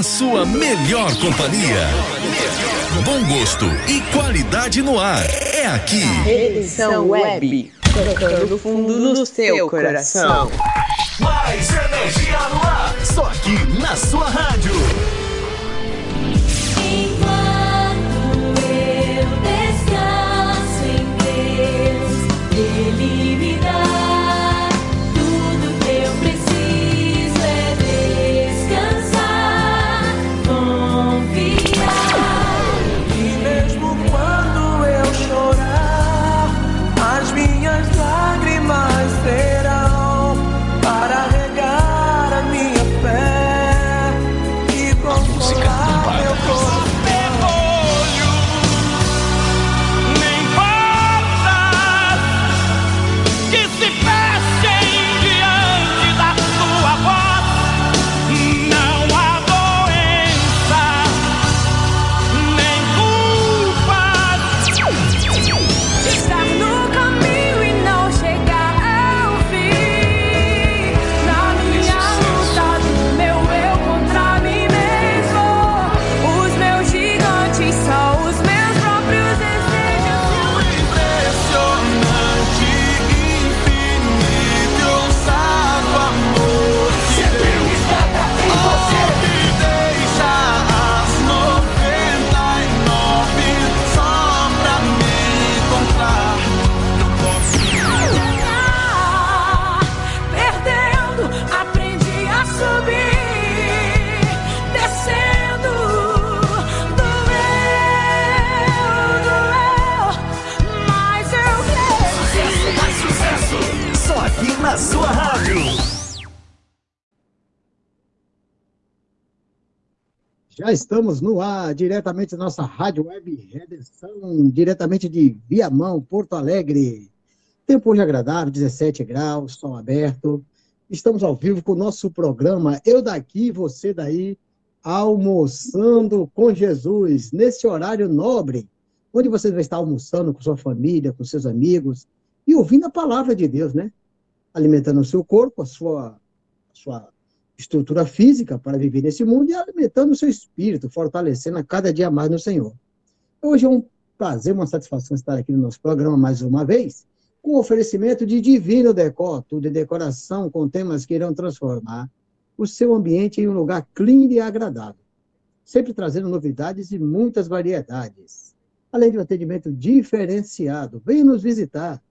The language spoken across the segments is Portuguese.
a sua melhor companhia. Bom gosto e qualidade no ar. É aqui. Redenção Web. Tocando fundo do seu coração. Mais energia no ar. Só aqui na sua rádio. Já estamos no ar, diretamente da nossa Rádio Web Redenção, diretamente de Viamão, Porto Alegre. Tempo hoje agradável, 17 graus, sol aberto. Estamos ao vivo com o nosso programa Eu Daqui, Você Daí, almoçando com Jesus, nesse horário nobre, onde você vai estar almoçando com sua família, com seus amigos e ouvindo a palavra de Deus, né? Alimentando o seu corpo, a sua, a sua estrutura física para viver nesse mundo e alimentando o seu espírito, fortalecendo a cada dia mais no Senhor. Hoje é um prazer, uma satisfação estar aqui no nosso programa mais uma vez, com oferecimento de Divino Decor, tudo em decoração com temas que irão transformar o seu ambiente em um lugar clean e agradável, sempre trazendo novidades e muitas variedades. Além de um atendimento diferenciado, venha nos visitar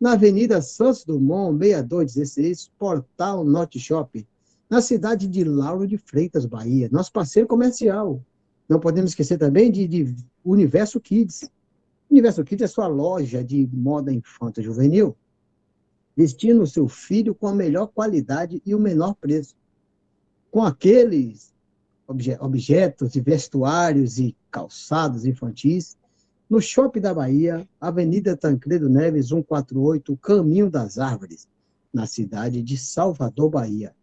na Avenida Santos Dumont, 6216, Portal Norte Shopping, na cidade de Lauro de Freitas, Bahia, nosso parceiro comercial. Não podemos esquecer também de, de Universo Kids. Universo Kids é sua loja de moda infanto juvenil, vestindo o seu filho com a melhor qualidade e o menor preço. Com aqueles obje- objetos e vestuários e calçados infantis, no Shopping da Bahia, Avenida Tancredo Neves, 148, Caminho das Árvores, na cidade de Salvador, Bahia.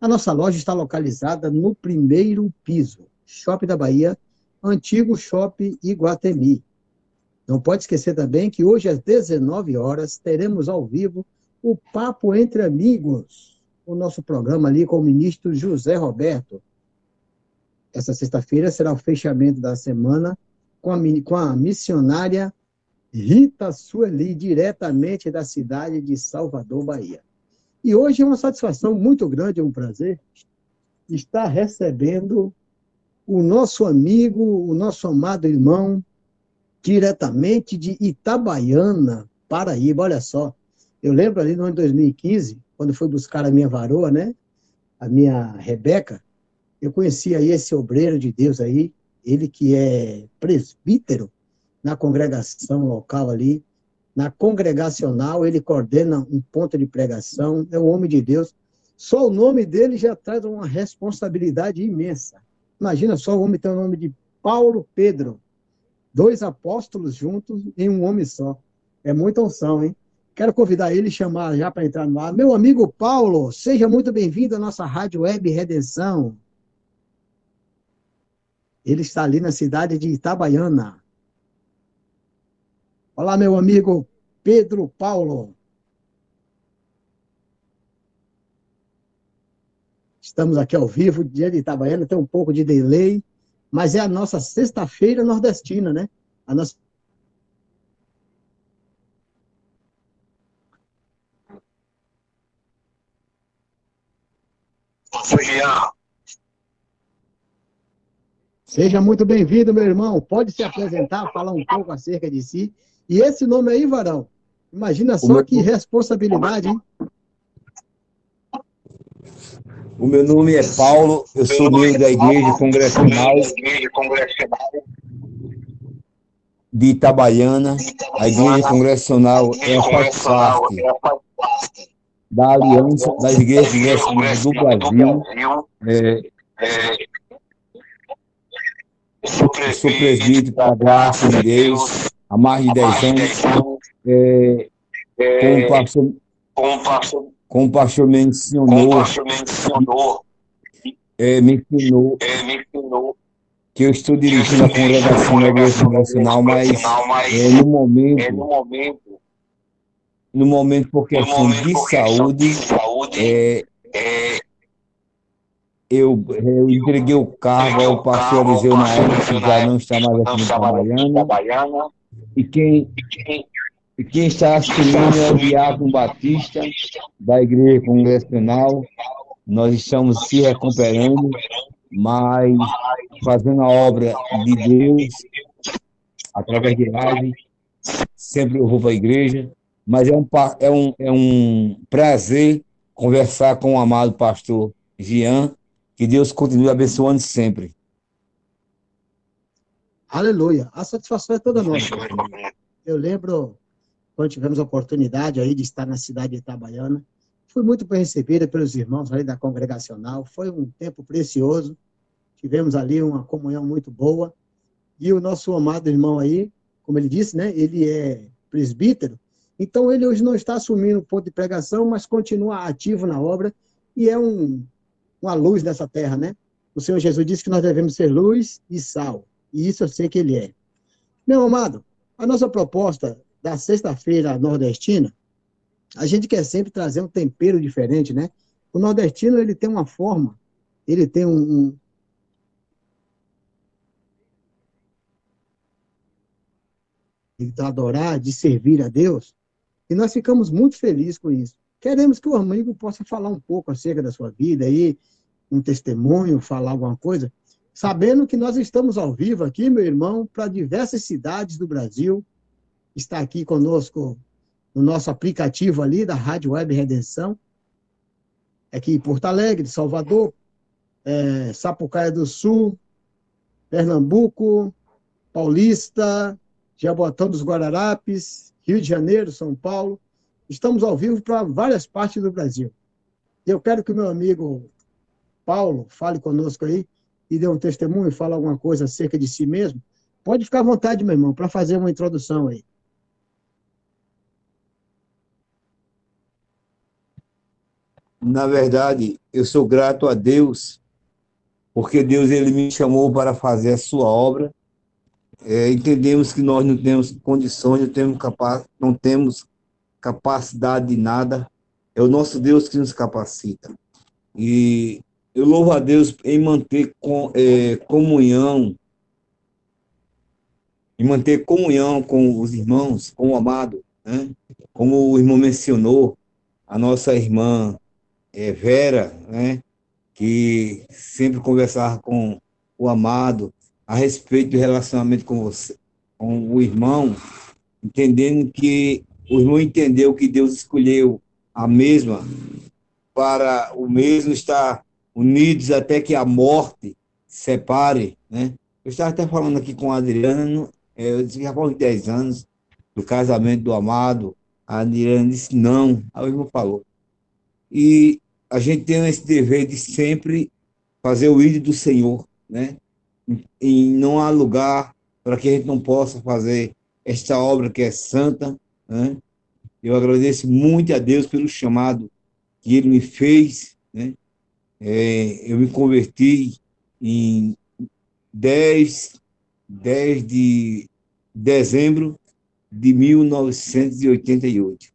A nossa loja está localizada no primeiro piso, Shopping da Bahia, antigo Shopping Iguatemi. Não pode esquecer também que hoje às 19 horas teremos ao vivo o Papo Entre Amigos, o nosso programa ali com o ministro José Roberto. Essa sexta-feira será o fechamento da semana com a, com a missionária Rita Sueli, diretamente da cidade de Salvador, Bahia. E hoje é uma satisfação muito grande, é um prazer estar recebendo o nosso amigo, o nosso amado irmão, diretamente de Itabaiana, Paraíba. Olha só, eu lembro ali no ano de 2015, quando fui buscar a minha varoa, né? A minha Rebeca, eu conheci aí esse obreiro de Deus aí, ele que é presbítero na congregação local ali, na congregacional, ele coordena um ponto de pregação, é um homem de Deus. Só o nome dele já traz uma responsabilidade imensa. Imagina só o homem ter o nome de Paulo Pedro, dois apóstolos juntos em um homem só. É muita unção, hein? Quero convidar ele chamar já para entrar no ar. Meu amigo Paulo, seja muito bem-vindo à nossa Rádio Web Redenção. Ele está ali na cidade de Itabaiana. Olá, meu amigo Pedro Paulo. Estamos aqui ao vivo, dia de Itabaiana, tem um pouco de delay, mas é a nossa sexta-feira nordestina, né? A nossa Seja muito bem-vindo, meu irmão. Pode se apresentar, falar um pouco acerca de si. E esse nome aí, Varão, imagina só meu- que responsabilidade, hein? O meu nome é Paulo, eu sou membro da Igreja Congressional de Itabaiana. A Igreja Congressional é faz parte da Aliança das Igrejas Congressionais do Brasil. É, eu sou presbítero da graça de Deus há mais de 10 anos. É, com o pastor, com o pastor me ensinou, é, me ensinou. que eu estou dirigindo a congregação da Igreja Congressional, mas é, no momento, no momento. Por questão de saúde, é, eu, eu entreguei o cargo ao pastor Eliseu na época, que já não está mais aqui Itabaiana, e quem, e quem está assumindo é o Diácono Batista, da Igreja Congressional. Nós estamos se recuperando, mas fazendo a obra de Deus, através de live, sempre eu vou para a igreja, mas é um, é um, é um prazer conversar com o amado pastor Jean, que Deus continue abençoando sempre. Aleluia. A satisfação é toda nossa. Eu lembro quando tivemos a oportunidade aí de estar na cidade de Itabaiana, fui muito bem recebida pelos irmãos ali da congregacional. Foi um tempo precioso. Tivemos ali uma comunhão muito boa. E o nosso amado irmão aí, como ele disse, né? Ele é presbítero. Então ele hoje não está assumindo o ponto de pregação, mas continua ativo na obra e é um, uma luz nessa terra, né? O Senhor Jesus disse que nós devemos ser luz e sal. E isso eu sei que ele é. Meu amado, a nossa proposta da sexta-feira nordestina, a gente quer sempre trazer um tempero diferente, né? O nordestino, ele tem uma forma, ele tem um... um de adorar, de servir a Deus, e nós ficamos muito felizes com isso. Queremos que o amigo possa falar um pouco acerca da sua vida aí, um testemunho, falar alguma coisa, sabendo que nós estamos ao vivo aqui, meu irmão, para diversas cidades do Brasil. Está aqui conosco no nosso aplicativo ali da Rádio Web Redenção, aqui em Porto Alegre, Salvador, é, Sapucaia do Sul, Pernambuco, Paulista, Jaboatão dos Guararapes, Rio de Janeiro, São Paulo. Estamos ao vivo para várias partes do Brasil. Eu quero que o meu amigo Paulo fale conosco aí e dê um testemunho, fale alguma coisa acerca de si mesmo. Pode ficar à vontade, meu irmão, para fazer uma introdução aí. Na verdade, eu sou grato a Deus, porque Deus ele me chamou para fazer a sua obra. É, entendemos que nós não temos condições, não temos, capa não temos capacidade de nada. É o nosso Deus que nos capacita. E eu louvo a Deus em manter com, é, comunhão, em manter comunhão com os irmãos, com o amado, né? Como o irmão mencionou, a nossa irmã é, Vera, né? Que sempre conversava com o amado a respeito do relacionamento com você, com o irmão, entendendo que o irmão entendeu que Deus escolheu a mesma para o mesmo estar unidos até que a morte separe, né? Eu estava até falando aqui com a Adriana, é, eu disse, já faz 10 anos do casamento do amado, a Adriana disse não, aí o irmão falou. E a gente tem esse dever de sempre fazer o ídolo do Senhor, né? E não há lugar para que a gente não possa fazer esta obra que é santa, né? Eu agradeço muito a Deus pelo chamado que Ele me fez, né? É, eu me converti em 10, 10 de dezembro de 1988.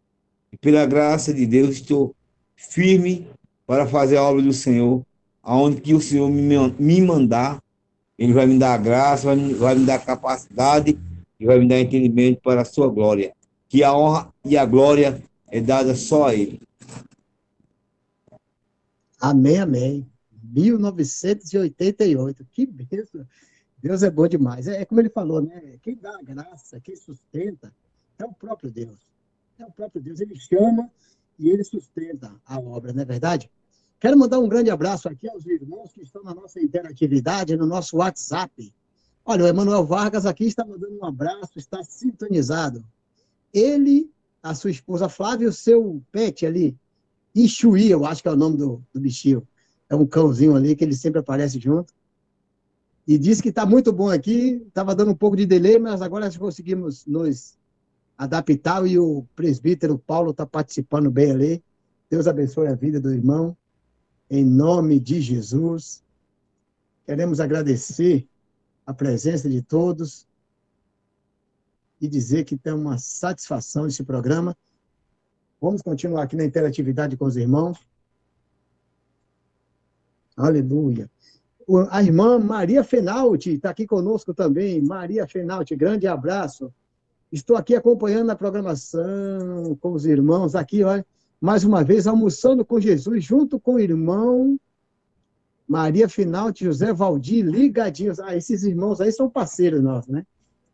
E pela graça de Deus, estou firme para fazer a obra do Senhor aonde que o Senhor me, mandar, Ele vai me dar a graça, vai me, vai me dar capacidade e vai me dar entendimento para a sua glória. Que a honra e a glória é dada só a Ele. Amém, amém. 1988. Que bênção. Deus é bom demais. É, é como ele falou, né? Quem dá a graça, quem sustenta, é o próprio Deus. É o próprio Deus. Ele chama e ele sustenta a obra, não é verdade? Quero mandar um grande abraço aqui aos irmãos que estão na nossa interatividade, no nosso WhatsApp. Olha, o Emanuel Vargas aqui está mandando um abraço, está sintonizado. Ele, a sua esposa Flávia e o seu pet ali, Ixuí, eu acho que é o nome do, do bichinho. É um cãozinho ali que ele sempre aparece junto. E disse que está muito bom aqui, estava dando um pouco de delay, mas agora conseguimos nos adaptar e o presbítero Paulo está participando bem ali. Deus abençoe a vida do irmão, em nome de Jesus. Queremos agradecer a presença de todos e dizer que tem uma satisfação esse programa. Vamos continuar aqui na interatividade com os irmãos. Aleluia. A irmã Maria Fenalti está aqui conosco também. Maria Fenalti, grande abraço. Estou aqui acompanhando a programação com os irmãos aqui, olha, mais uma vez almoçando com Jesus, junto com o irmão Maria Fenalti, José Valdir, ligadinhos. Ah, esses irmãos aí são parceiros nossos, né?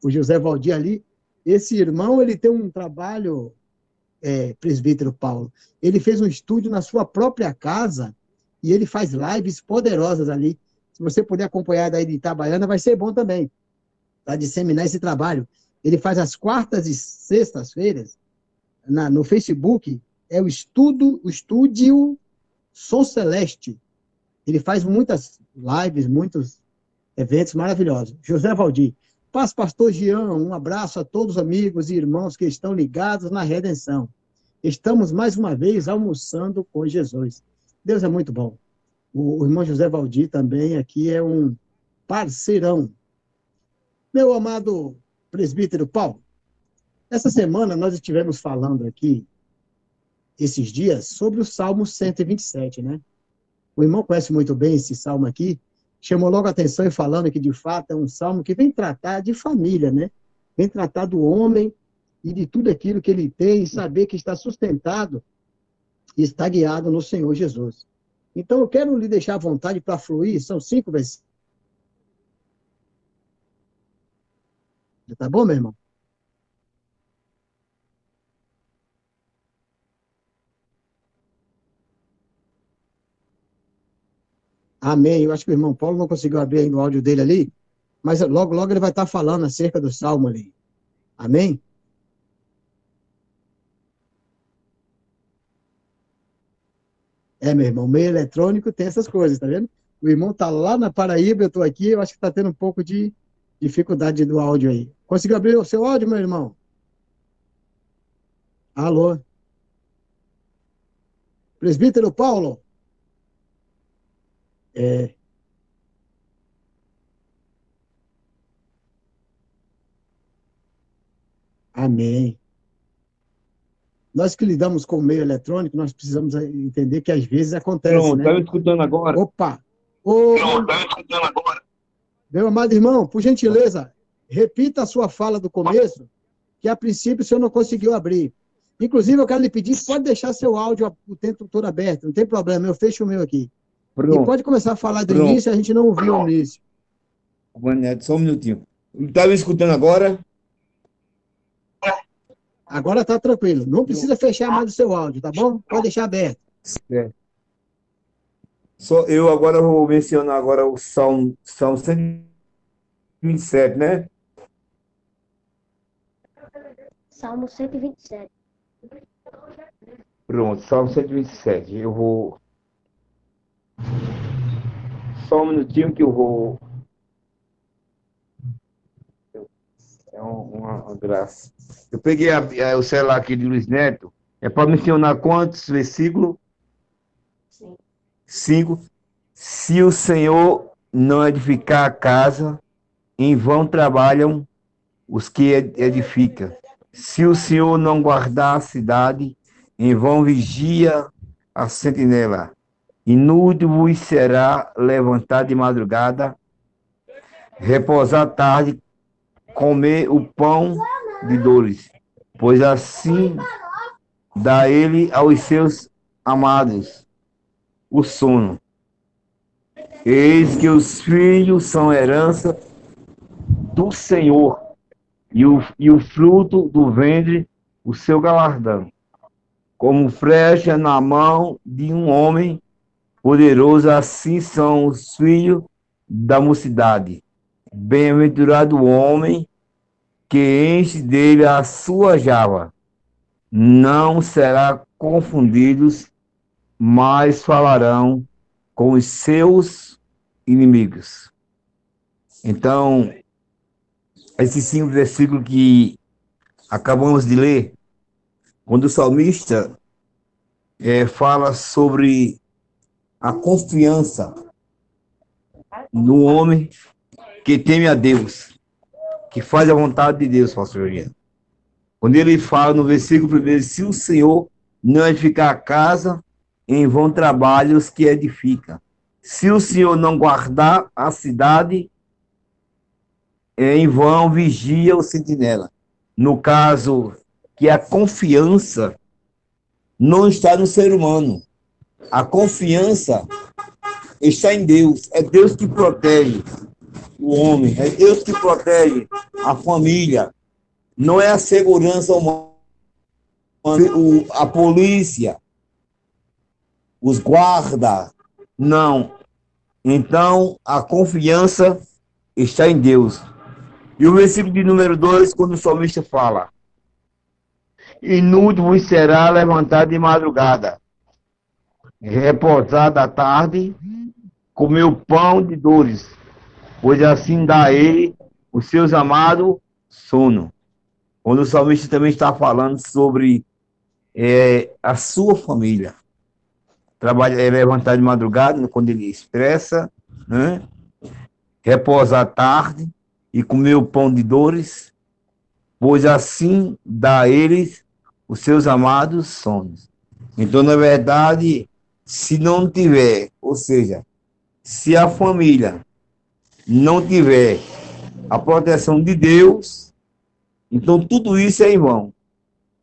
O José Valdir ali, esse irmão, ele tem um trabalho, é, presbítero Paulo, ele fez um estúdio na sua própria casa e ele faz lives poderosas ali. Se você puder acompanhar daí de Itabaiana, vai ser bom também, para disseminar esse trabalho. Ele faz as quartas e sextas-feiras no Facebook, é o estudo, o estúdio Som Celeste. Ele faz muitas lives, muitos eventos maravilhosos. José Valdir. Paz, pastor Jean, um abraço a todos os amigos e irmãos que estão ligados na redenção. Estamos mais uma vez almoçando com Jesus. Deus é muito bom. O, irmão José Valdir também aqui é um parceirão. Meu amado presbítero Paulo, essa semana nós estivemos falando aqui, esses dias, sobre o Salmo 127, né? O irmão conhece muito bem esse salmo aqui, chamou logo a atenção e falando que, de fato, é um salmo que vem tratar de família, né? Vem tratar do homem e de tudo aquilo que ele tem e saber que está sustentado e está guiado no Senhor Jesus. Então, eu quero lhe deixar à vontade para fluir, são cinco versículos. Tá bom, meu irmão? Amém. Eu acho que o irmão Paulo não conseguiu abrir ainda o áudio dele ali, mas logo, logo ele vai estar falando acerca do salmo ali. Amém? É, meu irmão, meio eletrônico tem essas coisas, tá vendo? O irmão tá lá na Paraíba, eu tô aqui, eu acho que tá tendo um pouco de dificuldade do áudio aí. Conseguiu abrir o seu áudio, meu irmão? Alô? Presbítero Paulo? É. Amém. Nós que lidamos com o meio eletrônico, nós precisamos entender que às vezes acontece, Pronto, né? tá escutando agora? Opa! Ô, Pronto, tá me escutando agora? meu amado irmão, por gentileza, repita a sua fala do começo, que a princípio o senhor não conseguiu abrir. Inclusive, eu quero lhe pedir, pode deixar seu áudio o tempo todo aberto, não tem problema, eu fecho o meu aqui. E Pronto. pode começar a falar do Pronto. início, a gente não ouviu o início. Vaneto, só um minutinho. Tá me escutando agora? Agora tá tranquilo. Não precisa fechar mais o seu áudio, tá bom? Pode deixar aberto. É. Só eu agora vou mencionar agora o Salmo, Salmo 127, né? Salmo 127. Pronto, Salmo 127. Eu vou. Só um minutinho que eu vou. É um- uma, uma graça. Eu peguei a- a- o celular aqui de Luiz Neto. É para mencionar quantos versículos? Sim. Cinco. Se o Senhor não edificar a casa, em vão trabalham os que ed- edificam. Se o Senhor não guardar a cidade, em vão vigia a sentinela. Inútil vos será levantar de madrugada, repousar tarde, comer o pão de dores, pois assim dá ele aos seus amados o sono. Eis que os filhos são herança do Senhor, e o, e o fruto do ventre, o seu galardão. Como flecha na mão de um homem poderoso, assim são os filhos da mocidade. Bem-aventurado o homem que enche dele a sua java. Não será confundidos, mas falarão com os seus inimigos. Então, esse simples versículo que acabamos de ler, quando o salmista eh, fala sobre a confiança no homem que teme a Deus, que faz a vontade de Deus, pastor Juliano. Quando ele fala no versículo primeiro, se o Senhor não edificar a casa, em vão trabalhos que edifica. Se o Senhor não guardar a cidade, em vão vigia o sentinela. No caso, que a confiança não está no ser humano. A confiança está em Deus. É Deus que protege o homem, é Deus que protege a família. Não é a segurança humana, a polícia, os guardas. Não. Então, a confiança está em Deus. E o versículo de número 2, quando o salmista fala: Inútil vos será levantar de madrugada, repousar da tarde, comer o pão de dores, pois assim dá a ele os seus amados sono. Quando o salmista também está falando sobre eh, a sua família. Trabalha, é levantar de madrugada, quando ele expressa, né? repousar à tarde e comer o pão de dores, pois assim dá a eles os seus amados sonhos. Então, na verdade, se não tiver, ou seja, se a família não tiver a proteção de Deus, então tudo isso é em vão.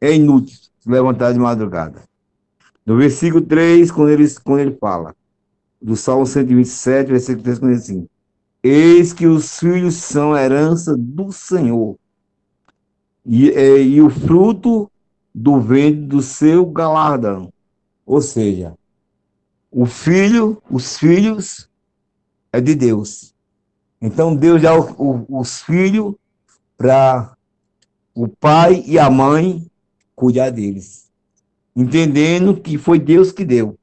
É inútil se levantar de madrugada. No versículo 3, quando ele, quando ele fala, do Salmo 127, versículo 3, quando ele diz assim, Eis que os filhos são herança do Senhor, e, é, e o fruto do ventre do seu galardão. Ou seja, o filho, os filhos é de Deus. Então Deus dá o- o- os filhos para o pai e a mãe cuidar deles. Entendendo que foi Deus que deu.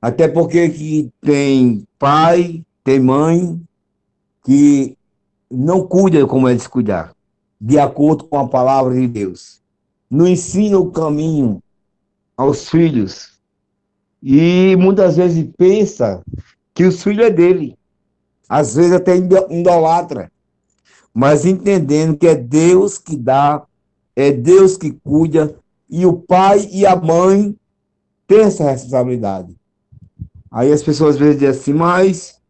Até porque que tem pai, tem mãe que não cuida como eles cuidar, de acordo com a palavra de Deus. Não ensina o caminho aos filhos. E muitas vezes pensa que os filhos é dele. Às vezes até idolatra. Mas entendendo que é Deus que dá, é Deus que cuida, e o pai e a mãe têm essa responsabilidade. Aí as pessoas às vezes dizem assim, mas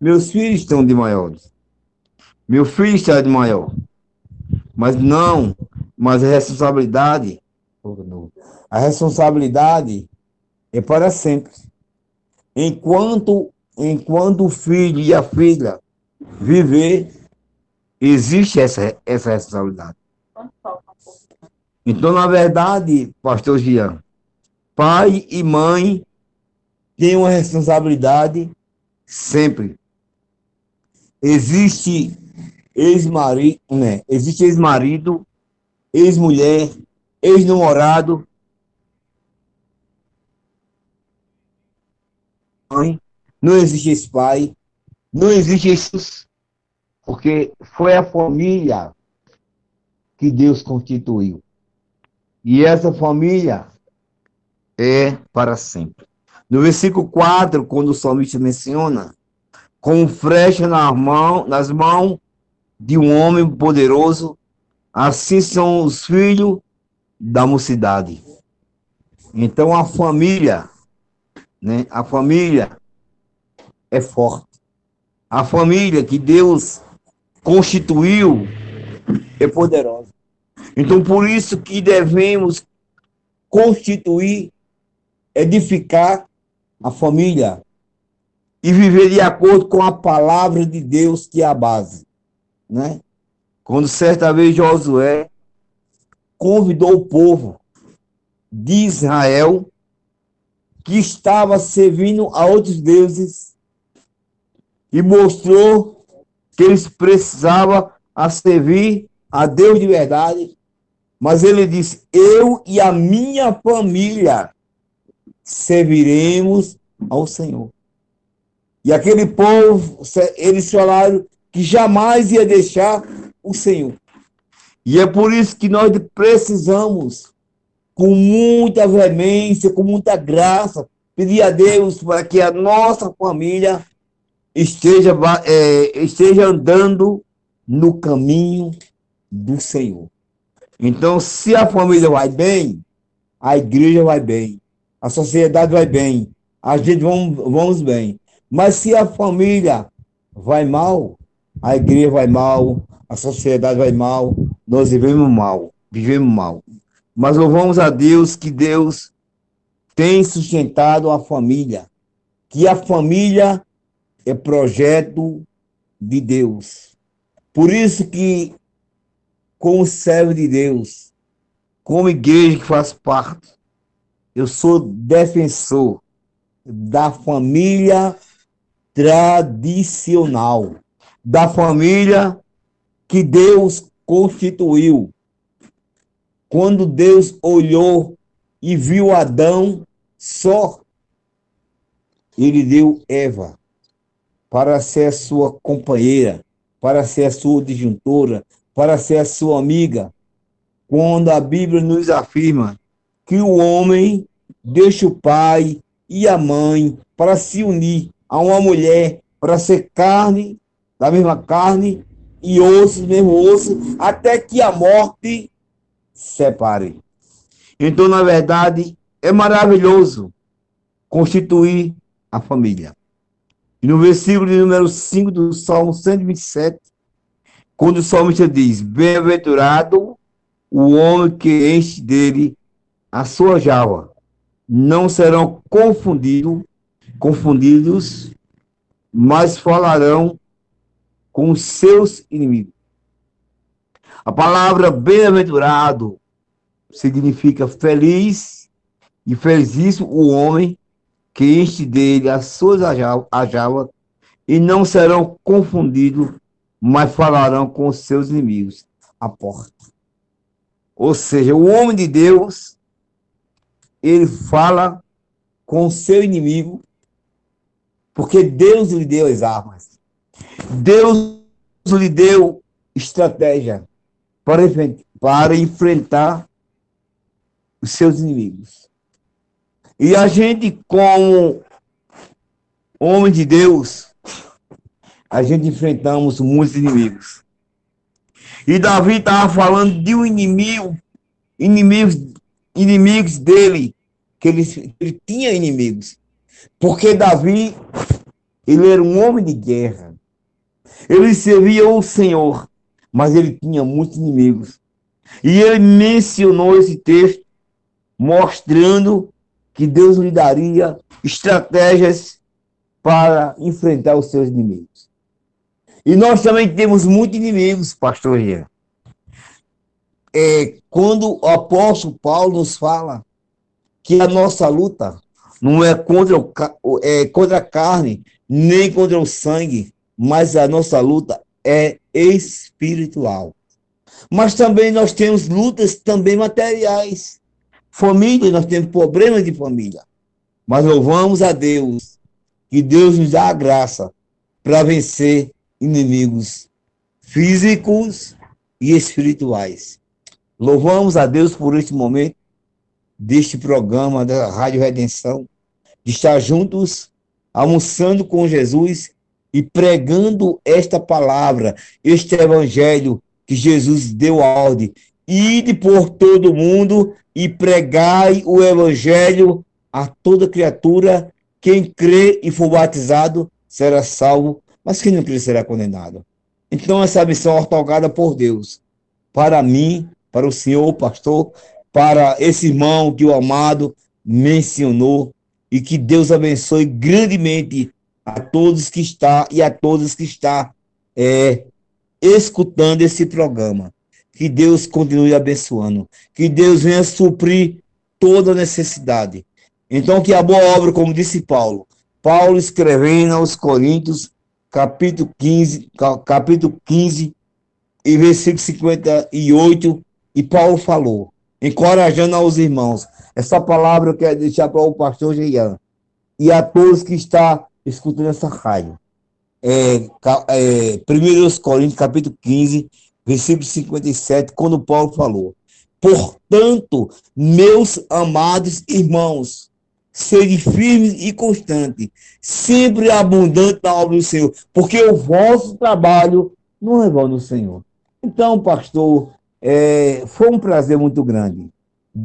meus filhos estão de maiores. Meu filho está de maior. Mas não, mas a responsabilidade, a responsabilidade é para sempre. Enquanto, enquanto o filho e a filha viver, existe essa, essa responsabilidade. Então, na verdade, pastor Jean, pai e mãe têm uma responsabilidade sempre. Existe ex-marido, né? Existe ex-marido, ex-mulher, ex-namorado. Mãe, Não existe esse pai, não existe Jesus, porque foi a família que Deus constituiu. E essa família é para sempre. No versículo 4, quando o salmista menciona, com flecha na mão, nas mãos de um homem poderoso, assim são os filhos da mocidade. Então a família né? A família é forte. A família que Deus constituiu é poderosa. Então, por isso que devemos constituir, edificar a família e viver de acordo com a palavra de Deus, que é a base, né? Quando certa vez Josué convidou o povo de Israel que estava servindo a outros deuses e mostrou que eles precisavam a servir a Deus de verdade, mas ele disse: Eu e a minha família serviremos ao Senhor. E aquele povo, eles falaram que jamais ia deixar o Senhor. E é por isso que nós precisamos, com muita veemência, com muita graça, pedir a Deus para que a nossa família esteja, é, esteja andando no caminho do Senhor. Então, se a família vai bem, a igreja vai bem, a sociedade vai bem, a gente vamos, vamos bem. Mas se a família vai mal, a igreja vai mal, a sociedade vai mal, nós vivemos mal, vivemos mal. Mas louvamos a Deus que Deus tem sustentado a família, que a família é projeto de Deus. Por isso que, como servo de Deus, como igreja que faz parte, eu sou defensor da família tradicional, da família que Deus constituiu. Quando Deus olhou e viu Adão só, ele deu Eva para ser a sua companheira, para ser a sua disjuntora, para ser a sua amiga. Quando a Bíblia nos afirma que o homem deixa o pai e a mãe para se unir a uma mulher, para ser carne, da mesma carne, e osso, mesmo osso, até que a morte separe. Então, na verdade, é maravilhoso constituir a família. E no versículo de número 5 do Salmo 127, quando o salmista diz: Bem-aventurado o homem que enche dele a sua java, não serão confundidos, confundidos, mas falarão com os seus inimigos. A palavra bem-aventurado significa feliz e felizíssimo o homem que enche dele as suas ajavas e não serão confundidos, mas falarão com os seus inimigos a porta. Ou seja, o homem de Deus, ele fala com o seu inimigo, porque Deus lhe deu as armas. Deus lhe deu estratégia para, para enfrentar os seus inimigos. E a gente, como homem de Deus, a gente enfrentamos muitos inimigos. E Davi estava falando de um inimigo, inimigos, inimigos dele, que ele, ele tinha inimigos. Porque Davi, ele era um homem de guerra. Ele servia o Senhor, mas ele tinha muitos inimigos. E ele mencionou esse texto, mostrando que Deus lhe daria estratégias para enfrentar os seus inimigos. E nós também temos muitos inimigos, pastor Ian. É, quando o apóstolo Paulo nos fala que a nossa luta não é contra, o, é contra a carne, nem contra o sangue, mas a nossa luta é espiritual. Mas também nós temos lutas também materiais. Família, nós temos problemas de família. Mas louvamos a Deus, que Deus nos dá a graça para vencer inimigos físicos e espirituais. Louvamos a Deus por este momento deste programa da Rádio Redenção, de estar juntos, almoçando com Jesus e pregando esta palavra, este evangelho que Jesus deu a ordem. Ide por todo mundo e pregai o evangelho a toda criatura quem crê e for batizado será salvo, mas quem não crê será condenado. Então, essa missão é otorgada por Deus, para mim, para o senhor, pastor, para esse irmão que o amado mencionou, e que Deus abençoe grandemente a todos que está e a todos que está é, escutando esse programa. Que Deus continue abençoando, que Deus venha suprir toda necessidade. Então, que a boa obra, como disse Paulo, Paulo escrevendo aos Coríntios, capítulo 15, capítulo 15 e versículo 58, e Paulo falou, encorajando aos irmãos. Essa palavra eu quero deixar para o pastor Jean e a todos que estão escutando essa rádio. É, é, 1 Coríntios, capítulo 15, versículo 57, quando Paulo falou, Portanto, meus amados irmãos, sede firmes e constantes, sempre abundante na obra do Senhor, porque o vosso trabalho não é vão no Senhor. Então, pastor, é, foi um prazer muito grande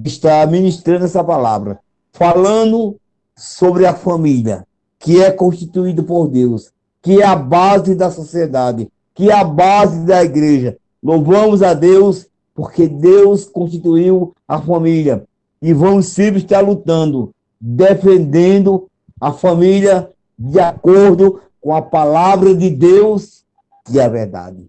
estar ministrando essa palavra, falando sobre a família, que é constituída por Deus, que é a base da sociedade, que é a base da igreja. Louvamos a Deus porque Deus constituiu a família e vamos sempre estar lutando, defendendo a família de acordo com a palavra de Deus e a verdade.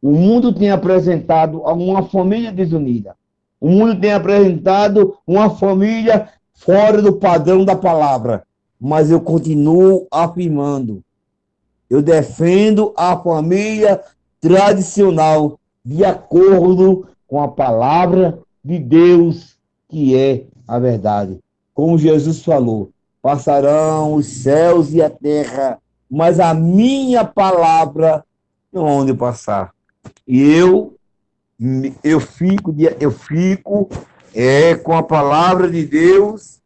O mundo tem apresentado uma família desunida. O mundo tem apresentado uma família fora do padrão da palavra. Mas eu continuo afirmando. Eu defendo a família tradicional de acordo com a palavra de Deus, que é a verdade. Como Jesus falou, passarão os céus e a terra, mas a minha palavra não onde passar. E eu eu fico eu fico é com a palavra de Deus.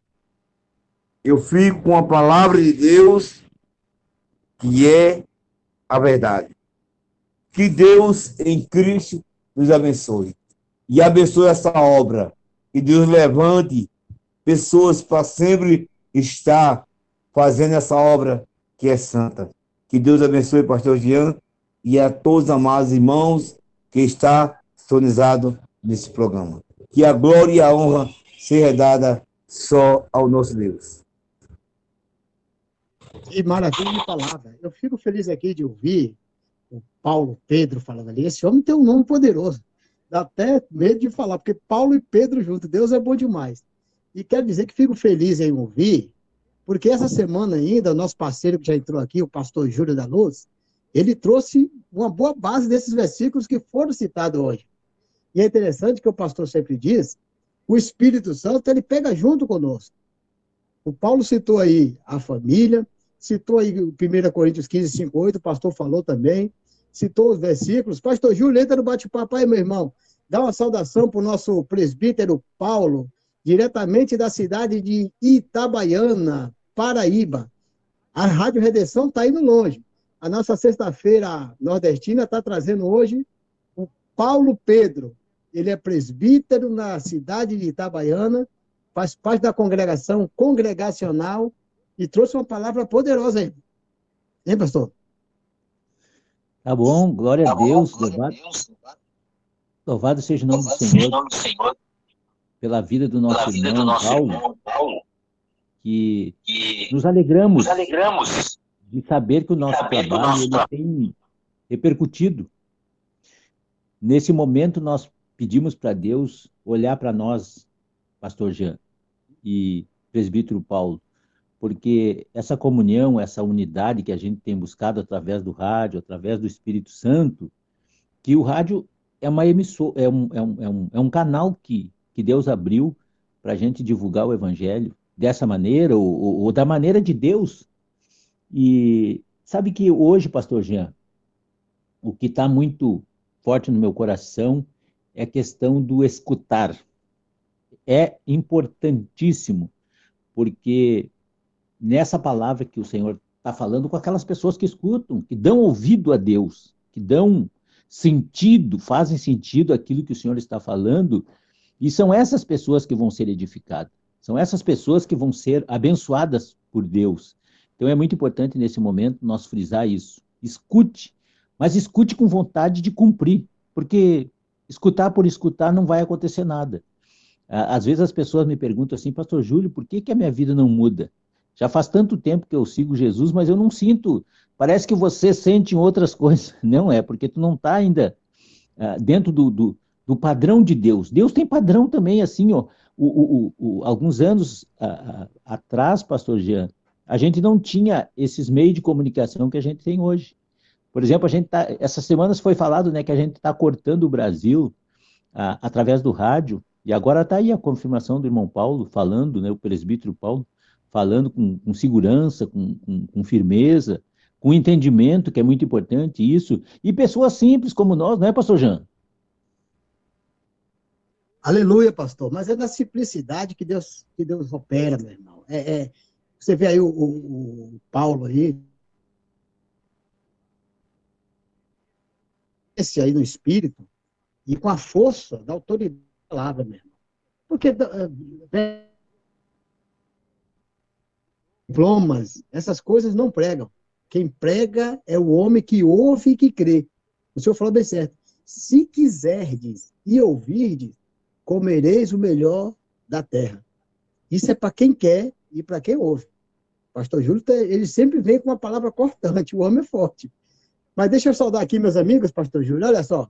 Eu fico com a palavra de Deus que é a verdade. Que Deus em Cristo nos abençoe. E abençoe essa obra. Que Deus levante pessoas para sempre estar fazendo essa obra que é santa. Que Deus abençoe pastor Jean e a todos os amados irmãos que está sonizado nesse programa. Que a glória e a honra seja dada só ao nosso Deus. Que maravilha de palavra. Eu fico feliz aqui de ouvir o Paulo Pedro falando ali, esse homem tem um nome poderoso. Dá até medo de falar, porque Paulo e Pedro juntos, Deus é bom demais. E quero dizer que fico feliz em ouvir, porque essa semana ainda, o nosso parceiro que já entrou aqui, o pastor Júlio da Luz, ele trouxe uma boa base desses versículos que foram citados hoje. E é interessante que o pastor sempre diz, o Espírito Santo, ele pega junto conosco. O Paulo citou aí a família, citou aí 1 Coríntios 15, 5, 8, o pastor falou também, citou os versículos. Pastor Júlio, entra no bate-papo aí, meu irmão. Dá uma saudação para o nosso presbítero Paulo, diretamente da cidade de Itabaiana, Paraíba. A Rádio Redenção está indo longe. A nossa sexta-feira nordestina está trazendo hoje o Paulo Pedro. Ele é presbítero na cidade de Itabaiana, faz parte da congregação congregacional e trouxe uma palavra poderosa aí. Hein, pastor? Tá bom, glória a Deus. Louvado, louvado seja o nome do Senhor pela vida do nosso irmão Paulo, que nos alegramos de saber que o nosso trabalho ele tem repercutido. Nesse momento, nós pedimos para Deus olhar para nós, pastor Jean e presbítero Paulo, porque essa comunhão, essa unidade que a gente tem buscado através do rádio, através do Espírito Santo, que o rádio é uma é um, é um, é um, é um canal que, que Deus abriu para a gente divulgar o Evangelho dessa maneira, ou, ou, ou da maneira de Deus. E sabe que hoje, pastor Jean, o que está muito forte no meu coração é a questão do escutar. É importantíssimo, porque nessa palavra que o Senhor está falando com aquelas pessoas que escutam, que dão ouvido a Deus, que dão sentido, fazem sentido aquilo que o Senhor está falando, e são essas pessoas que vão ser edificadas. São essas pessoas que vão ser abençoadas por Deus. Então é muito importante nesse momento nós frisar isso. Escute, mas escute com vontade de cumprir, porque escutar por escutar não vai acontecer nada. Às vezes as pessoas me perguntam assim, Pastor Júlio, por que, que a minha vida não muda? Já faz tanto tempo que eu sigo Jesus, mas eu não sinto. Parece que você sente outras coisas. Não é, porque tu não está ainda uh, dentro do, do, do, padrão de Deus. Deus tem padrão também, assim, ó. O, o, o, alguns anos uh, atrás, Pastor Jean, a gente não tinha esses meios de comunicação que a gente tem hoje. Por exemplo, a gente tá, essas semanas foi falado né, que a gente está cortando o Brasil uh, através do rádio, e agora está aí a confirmação do irmão Paulo falando, né, o presbítero Paulo, falando com, com segurança, com, com, com, firmeza, com entendimento, que é muito importante isso, e pessoas simples como nós, não é, pastor Jean? Aleluia, pastor, mas é na simplicidade que Deus, que Deus opera, meu irmão. É, é você vê aí o, o, o Paulo aí, esse aí no espírito, e com a força da autoridade palavra mesmo. Porque é, diplomas, essas coisas não pregam. Quem prega é o homem que ouve e que crê. O senhor falou bem certo. Se quiserdes e ouvirdes, comereis o melhor da terra. Isso é para quem quer e para quem ouve. Pastor Júlio, ele sempre vem com uma palavra cortante, o homem é forte. Mas deixa eu saudar aqui meus amigos, pastor Júlio, olha só.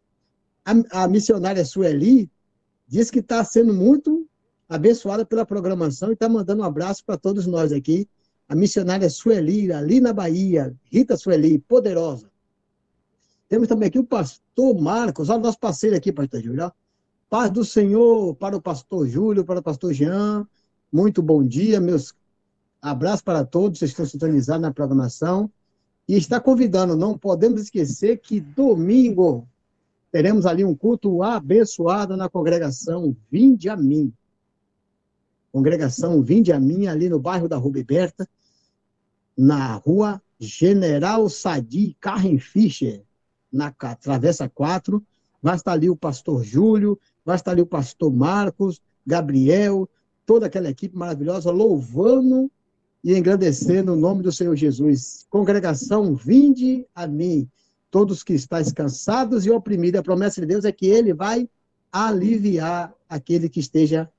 A, a missionária Sueli diz que está sendo muito abençoada pela programação e está mandando um abraço para todos nós aqui. A missionária Sueli, ali na Bahia, Rita Sueli, poderosa. Temos também aqui o pastor Marcos, olha o nosso parceiro aqui, pastor Júlio. Paz do Senhor para o pastor Júlio, para o pastor Jean. Muito bom dia, meus abraços para todos, vocês estão sintonizados na programação. E está convidando, não podemos esquecer que domingo, teremos ali um culto abençoado na congregação Vinde a Mim. Congregação Vinde a Mim, ali no bairro da Rubiberta, na rua General Sadi Carren Fischer, na Travessa 4. Vai estar ali o pastor Júlio, vai estar ali o pastor Marcos, Gabriel, toda aquela equipe maravilhosa, louvando e engrandecendo o nome do Senhor Jesus. Congregação, vinde a mim todos que estáis cansados e oprimidos. A promessa de Deus é que ele vai aliviar aquele que esteja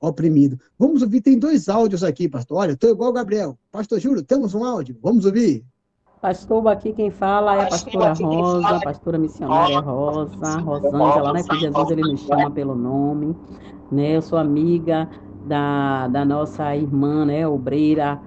oprimido. Vamos ouvir, tem dois áudios aqui, pastor. Olha, estou igual o Gabriel. Pastor Júlio, temos um áudio? Vamos ouvir? Pastor, aqui quem fala é a pastora Rosa, a pastora missionária Rosa, Rosângela, né? Que Jesus ele nos chama pelo nome, né? Eu sou amiga da, da nossa irmã, né? Obreira,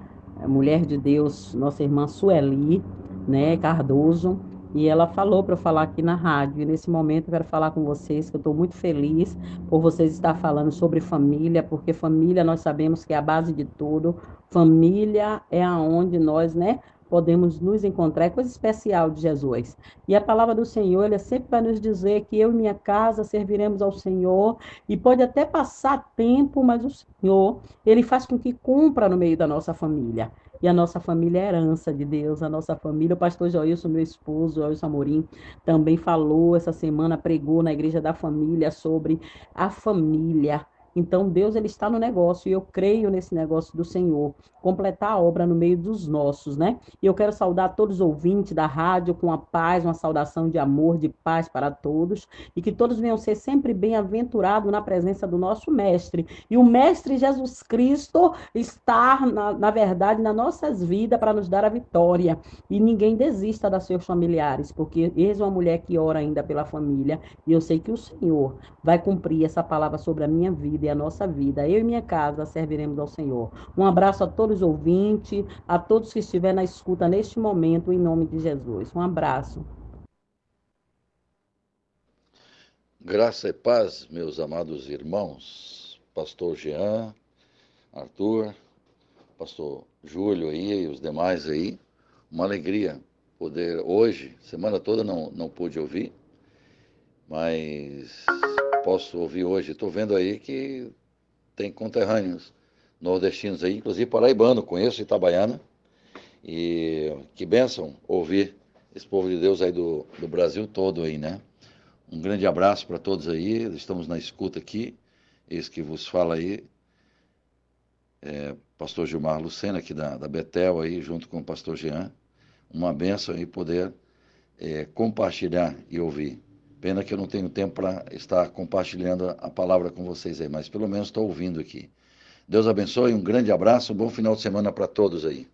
mulher de Deus, nossa irmã Sueli, né? Cardoso e ela falou para eu falar aqui na rádio. E nesse momento eu quero falar com vocês que eu estou muito feliz por vocês estar falando sobre família, porque família nós sabemos que é a base de tudo. Família é aonde nós, né, podemos nos encontrar, é coisa especial de Jesus. E a palavra do Senhor, ele sempre vai nos dizer que eu e minha casa serviremos ao Senhor, e pode até passar tempo, mas o Senhor, ele faz com que cumpra no meio da nossa família. E a nossa família é herança de Deus, a nossa família. O pastor Joilson, meu esposo, Joilson Amorim, também falou essa semana, pregou na igreja da família sobre a família. Então Deus ele está no negócio e eu creio nesse negócio do Senhor, completar a obra no meio dos nossos, né? E eu quero saudar todos os ouvintes da rádio com a paz, uma saudação de amor, de paz para todos e que todos venham ser sempre bem-aventurados na presença do nosso mestre. E o mestre Jesus Cristo está na, na verdade nas nossas vidas para nos dar a vitória. E ninguém desista das seus familiares, porque eis uma mulher que ora ainda pela família e eu sei que o Senhor vai cumprir essa palavra sobre a minha vida a nossa vida. Eu e minha casa serviremos ao Senhor. Um abraço a todos os ouvintes, a todos que estiverem na escuta neste momento, em nome de Jesus. Um abraço. Graça e paz, meus amados irmãos, Pastor Jean, Arthur, Pastor Júlio aí e os demais aí. Uma alegria poder hoje, semana toda não, não pude ouvir, mas posso ouvir hoje. Estou vendo aí que tem conterrâneos nordestinos aí, inclusive paraibano, conheço Itabaiana. E que benção ouvir esse povo de Deus aí do, do Brasil todo aí, né? Um grande abraço para todos aí, estamos na escuta aqui, esse que vos fala aí, é, pastor Gilmar Lucena, aqui da, da Betel, aí, junto com o pastor Jean. Uma benção aí poder é, compartilhar e ouvir. Pena que eu não tenho tempo para estar compartilhando a palavra com vocês aí, mas pelo menos estou ouvindo aqui. Deus abençoe, um grande abraço, um bom final de semana para todos aí.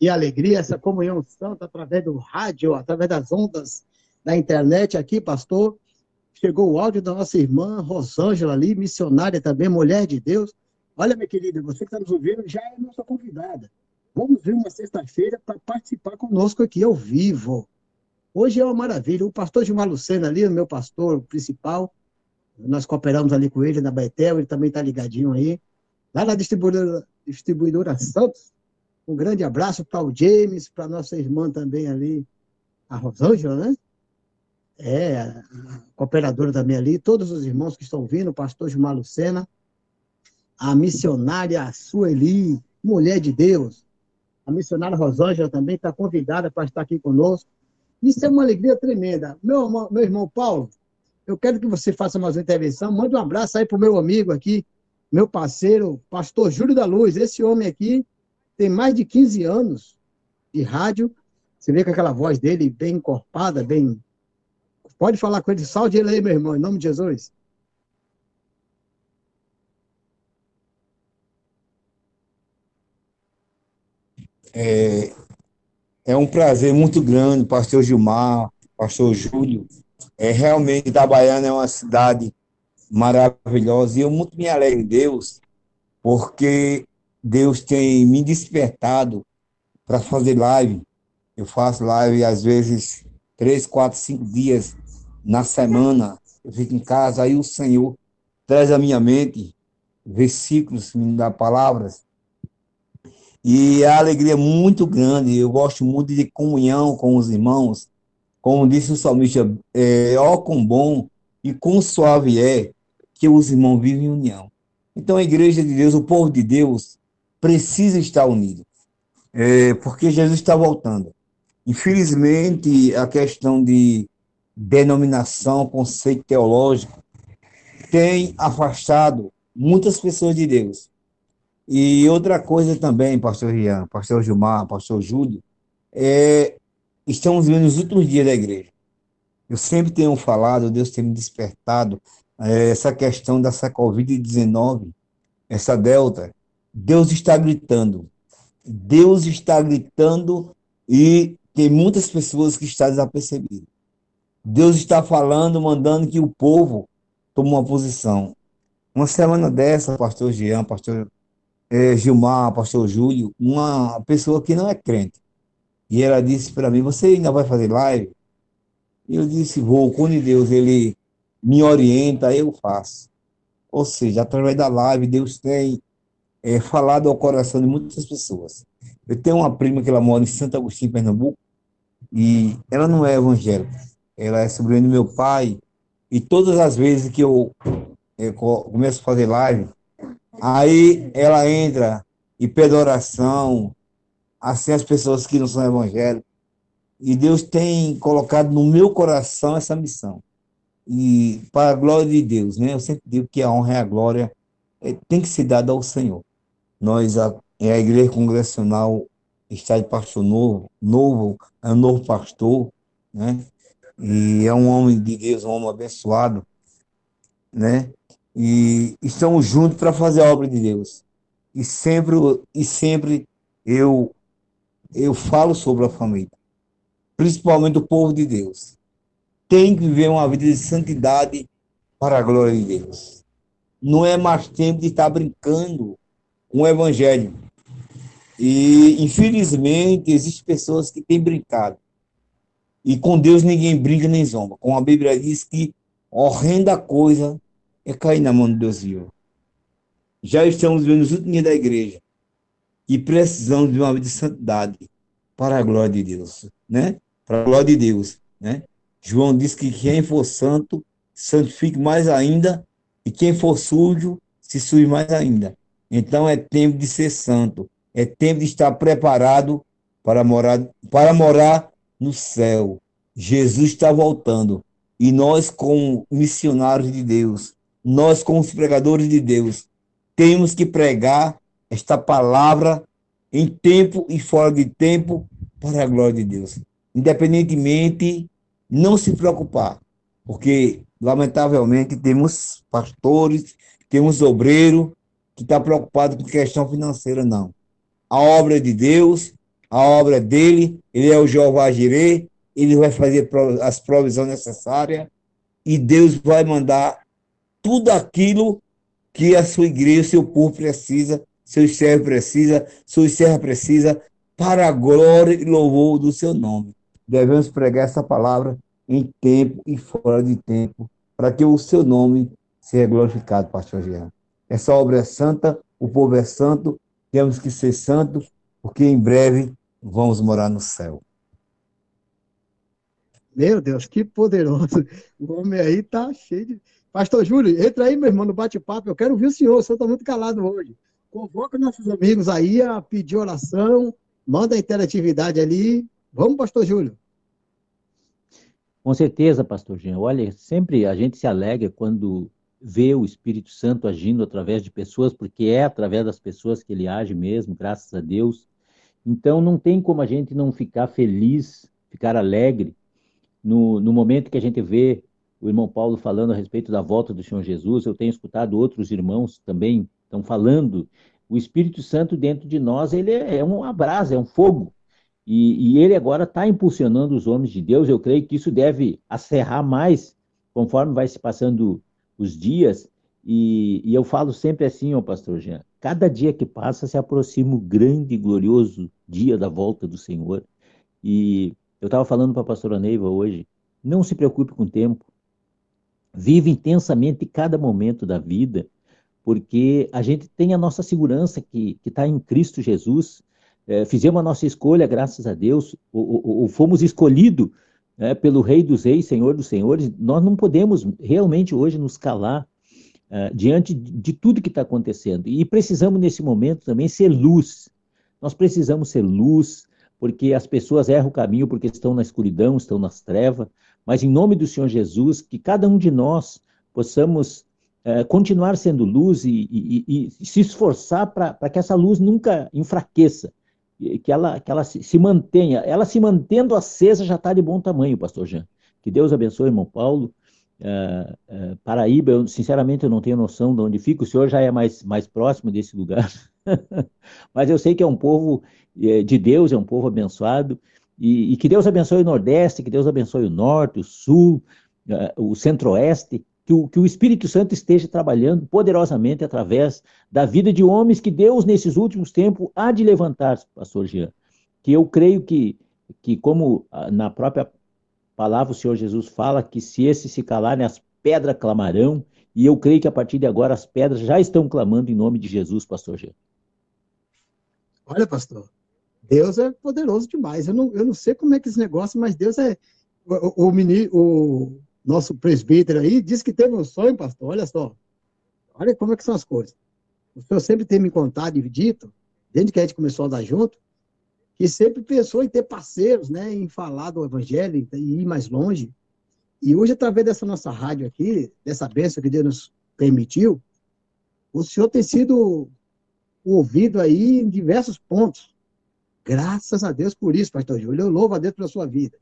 Que alegria essa comunhão santa através do rádio, através das ondas da internet aqui, pastor. Chegou o áudio da nossa irmã Rosângela ali, missionária também, mulher de Deus. Olha, minha querida, você que está nos ouvindo já é nossa convidada. Vamos ver uma sexta-feira para participar conosco aqui ao vivo. Hoje é uma maravilha. O pastor Gilmar Lucena ali, o meu pastor principal, nós cooperamos ali com ele na Betel, ele também está ligadinho aí. Lá na distribuidora, distribuidora Santos, um grande abraço para o James, para nossa irmã também ali, a Rosângela, né? É, a cooperadora também ali, todos os irmãos que estão vindo, o pastor Gilmar Lucena, a missionária Sueli, mulher de Deus, a missionária Rosângela também está convidada para estar aqui conosco. Isso é uma alegria tremenda. Meu, meu irmão Paulo, eu quero que você faça mais uma intervenção. Mande um abraço aí para o meu amigo aqui, meu parceiro, pastor Júlio da Luz. Esse homem aqui tem mais de 15 anos de rádio. Você vê com aquela voz dele bem encorpada, bem. Pode falar com ele, salve ele aí, meu irmão, em nome de Jesus. É, é um prazer muito grande, pastor Gilmar, pastor Júlio. É, realmente, Itabaiana é uma cidade maravilhosa e eu muito me alegro em Deus, porque Deus tem me despertado para fazer live. Eu faço live às vezes três, quatro, cinco dias na semana. Eu fico em casa, aí o Senhor traz à minha mente versículos, me dá palavras. E a alegria é muito grande. Eu gosto muito de comunhão com os irmãos. Como disse o salmista, é, ó com bom e com suave é que os irmãos vivem em união. Então a igreja de Deus, o povo de Deus, precisa estar unido. É, porque Jesus está voltando. Infelizmente, a questão de denominação, conceito teológico, tem afastado muitas pessoas de Deus. E outra coisa também, pastor Rian, pastor Gilmar, pastor Júlio, é, estamos vivendo os últimos dias da igreja. Eu sempre tenho falado, Deus tem me despertado, é, essa questão dessa Covid-19, essa Delta, Deus está gritando. Deus está gritando e tem muitas pessoas que estão desapercebidas. Deus está falando, mandando que o povo tome uma posição. Uma semana dessa, pastor Jean, pastor eh, Gilmar, pastor Júlio, uma pessoa que não é crente. E ela disse para mim, você ainda vai fazer live? E eu disse, vou, quando Deus ele me orienta, eu faço. Ou seja, através da live, Deus tem eh, falado ao coração de muitas pessoas. Eu tenho uma prima que ela mora em Santo Agostinho, Pernambuco, e ela não é evangélica, ela é sobrinha do meu pai, e todas as vezes que eu, eu co- começo a fazer live, aí ela entra e pede oração, assim as pessoas que não são evangélicas, e Deus tem colocado no meu coração essa missão. E para a glória de Deus, né? Eu sempre digo que a honra e a glória eh, tem que ser dada ao Senhor. Nós, a, é a Igreja Congregacional está de pastor novo, novo, é um novo pastor, né? E é um homem de Deus, um homem abençoado, né? E estamos juntos para fazer a obra de Deus. E sempre, e sempre eu, eu falo sobre a família, principalmente o povo de Deus. Tem que viver uma vida de santidade para a glória de Deus. Não é mais tempo de estar brincando com o evangelho. E, infelizmente, existem pessoas que têm brincado. E com Deus ninguém brinca nem zomba. Como a Bíblia diz que horrenda coisa é cair na mão de Deus vivo. Já estamos vendo os últimos da igreja e precisamos de uma vida de santidade para a glória de Deus, né? Para a glória de Deus, né? João diz que quem for santo, santifique mais ainda, e quem for sujo, se suje mais ainda. Então é tempo de ser santo, é tempo de estar preparado para morar, para morar no céu. Jesus está voltando. E nós, como missionários de Deus, nós, como os pregadores de Deus, temos que pregar esta palavra em tempo e fora de tempo para a glória de Deus. Independentemente, não se preocupar, porque lamentavelmente temos pastores, temos obreiro que está preocupado com questão financeira, não. A obra é de Deus, a obra é dele, ele é o Jeová Jireh, ele vai fazer as provisões necessárias e Deus vai mandar tudo aquilo que a sua igreja, seu povo precisa, seus servos precisa, sua serva precisa, para a glória e louvor do seu nome. Devemos pregar essa palavra em tempo e fora de tempo, para que o seu nome seja glorificado, pastor Jean. Essa obra é santa, o povo é santo, temos que ser santos, porque em breve vamos morar no céu. Meu Deus, que poderoso. O homem aí tá cheio de. Pastor Júlio, entra aí, meu irmão, no bate-papo. Eu quero ouvir o senhor, o senhor está muito calado hoje. Convoca nossos amigos aí a pedir oração, manda a interatividade ali. Vamos, pastor Júlio. Com certeza, pastor Jean. Olha, sempre a gente se alegra quando vê o Espírito Santo agindo através de pessoas, porque é através das pessoas que ele age mesmo, graças a Deus. Então, não tem como a gente não ficar feliz, ficar alegre no, no momento que a gente vê o irmão Paulo falando a respeito da volta do Senhor Jesus. Eu tenho escutado outros irmãos também estão falando. O Espírito Santo dentro de nós, ele é, é uma brasa, é um fogo. E, e ele agora está impulsionando os homens de Deus. Eu creio que isso deve acerrar mais conforme vai se passando os dias. E, e eu falo sempre assim, ó pastor Jean, cada dia que passa se aproxima o grande e glorioso dia da volta do Senhor. E eu estava falando para a pastora Neiva hoje, não se preocupe com o tempo. Vive intensamente cada momento da vida, porque a gente tem a nossa segurança que está em Cristo Jesus. É, fizemos a nossa escolha, graças a Deus, ou, ou, ou fomos escolhidos né, pelo Rei dos Reis, Senhor dos Senhores. Nós não podemos realmente hoje nos calar uh, diante de tudo que está acontecendo. E precisamos, nesse momento, também ser luz. Nós precisamos ser luz, porque as pessoas erram o caminho porque estão na escuridão, estão nas trevas. Mas, em nome do Senhor Jesus, que cada um de nós possamos uh, continuar sendo luz e, e, e se esforçar para que essa luz nunca enfraqueça que ela, que ela se, se, mantenha. Ela se mantendo acesa já está de bom tamanho, pastor Jean. Que Deus abençoe, irmão Paulo. Uh, uh, Paraíba, eu, sinceramente, eu não tenho noção de onde fica. O senhor já é mais, mais próximo desse lugar. Mas eu sei que é um povo é, de Deus, é um povo abençoado. E, e, que Deus abençoe o Nordeste, que Deus abençoe o Norte, o Sul, uh, o Centro-Oeste que o, que o Espírito Santo esteja trabalhando poderosamente através da vida de homens que Deus, nesses últimos tempos, há de levantar, pastor Jean. Que eu creio que, que como ah, na própria palavra o Senhor Jesus fala, que se esses se calarem, as pedras clamarão, e eu creio que a partir de agora as pedras já estão clamando em nome de Jesus, pastor Jean. Olha, pastor, Deus é poderoso demais. Eu não, eu não sei como é que esse negócio, mas Deus é. O, o, o, nosso presbítero aí, disse que teve um sonho, pastor, olha só. Olha como é que são as coisas. O senhor sempre tem me contado e dito, desde que a gente começou a andar junto, que sempre pensou em ter parceiros, né, em falar do evangelho e ir mais longe. E hoje, através dessa nossa rádio aqui, dessa bênção que Deus nos permitiu, o senhor tem sido ouvido aí em diversos pontos. Graças a Deus por isso, pastor Júlio. Eu louvo a Deus pela sua vida.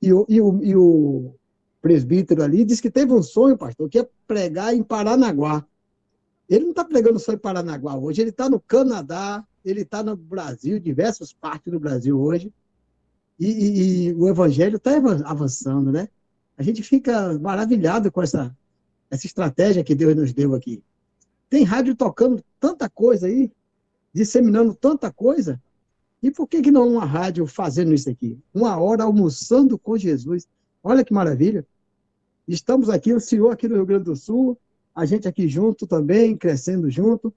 E o, e o, e o presbítero ali, disse que teve um sonho, pastor, que é pregar em Paranaguá. Ele não está pregando só em Paranaguá hoje, ele está no Canadá, ele está no Brasil, diversas partes do Brasil hoje, e, e, e o evangelho está avançando, né? A gente fica maravilhado com essa, essa estratégia que Deus nos deu aqui. Tem rádio tocando tanta coisa aí, disseminando tanta coisa, e por que, que não uma rádio fazendo isso aqui? Uma hora almoçando com Jesus. Olha que maravilha. Estamos aqui, o senhor aqui no Rio Grande do Sul, a gente aqui junto também, crescendo junto.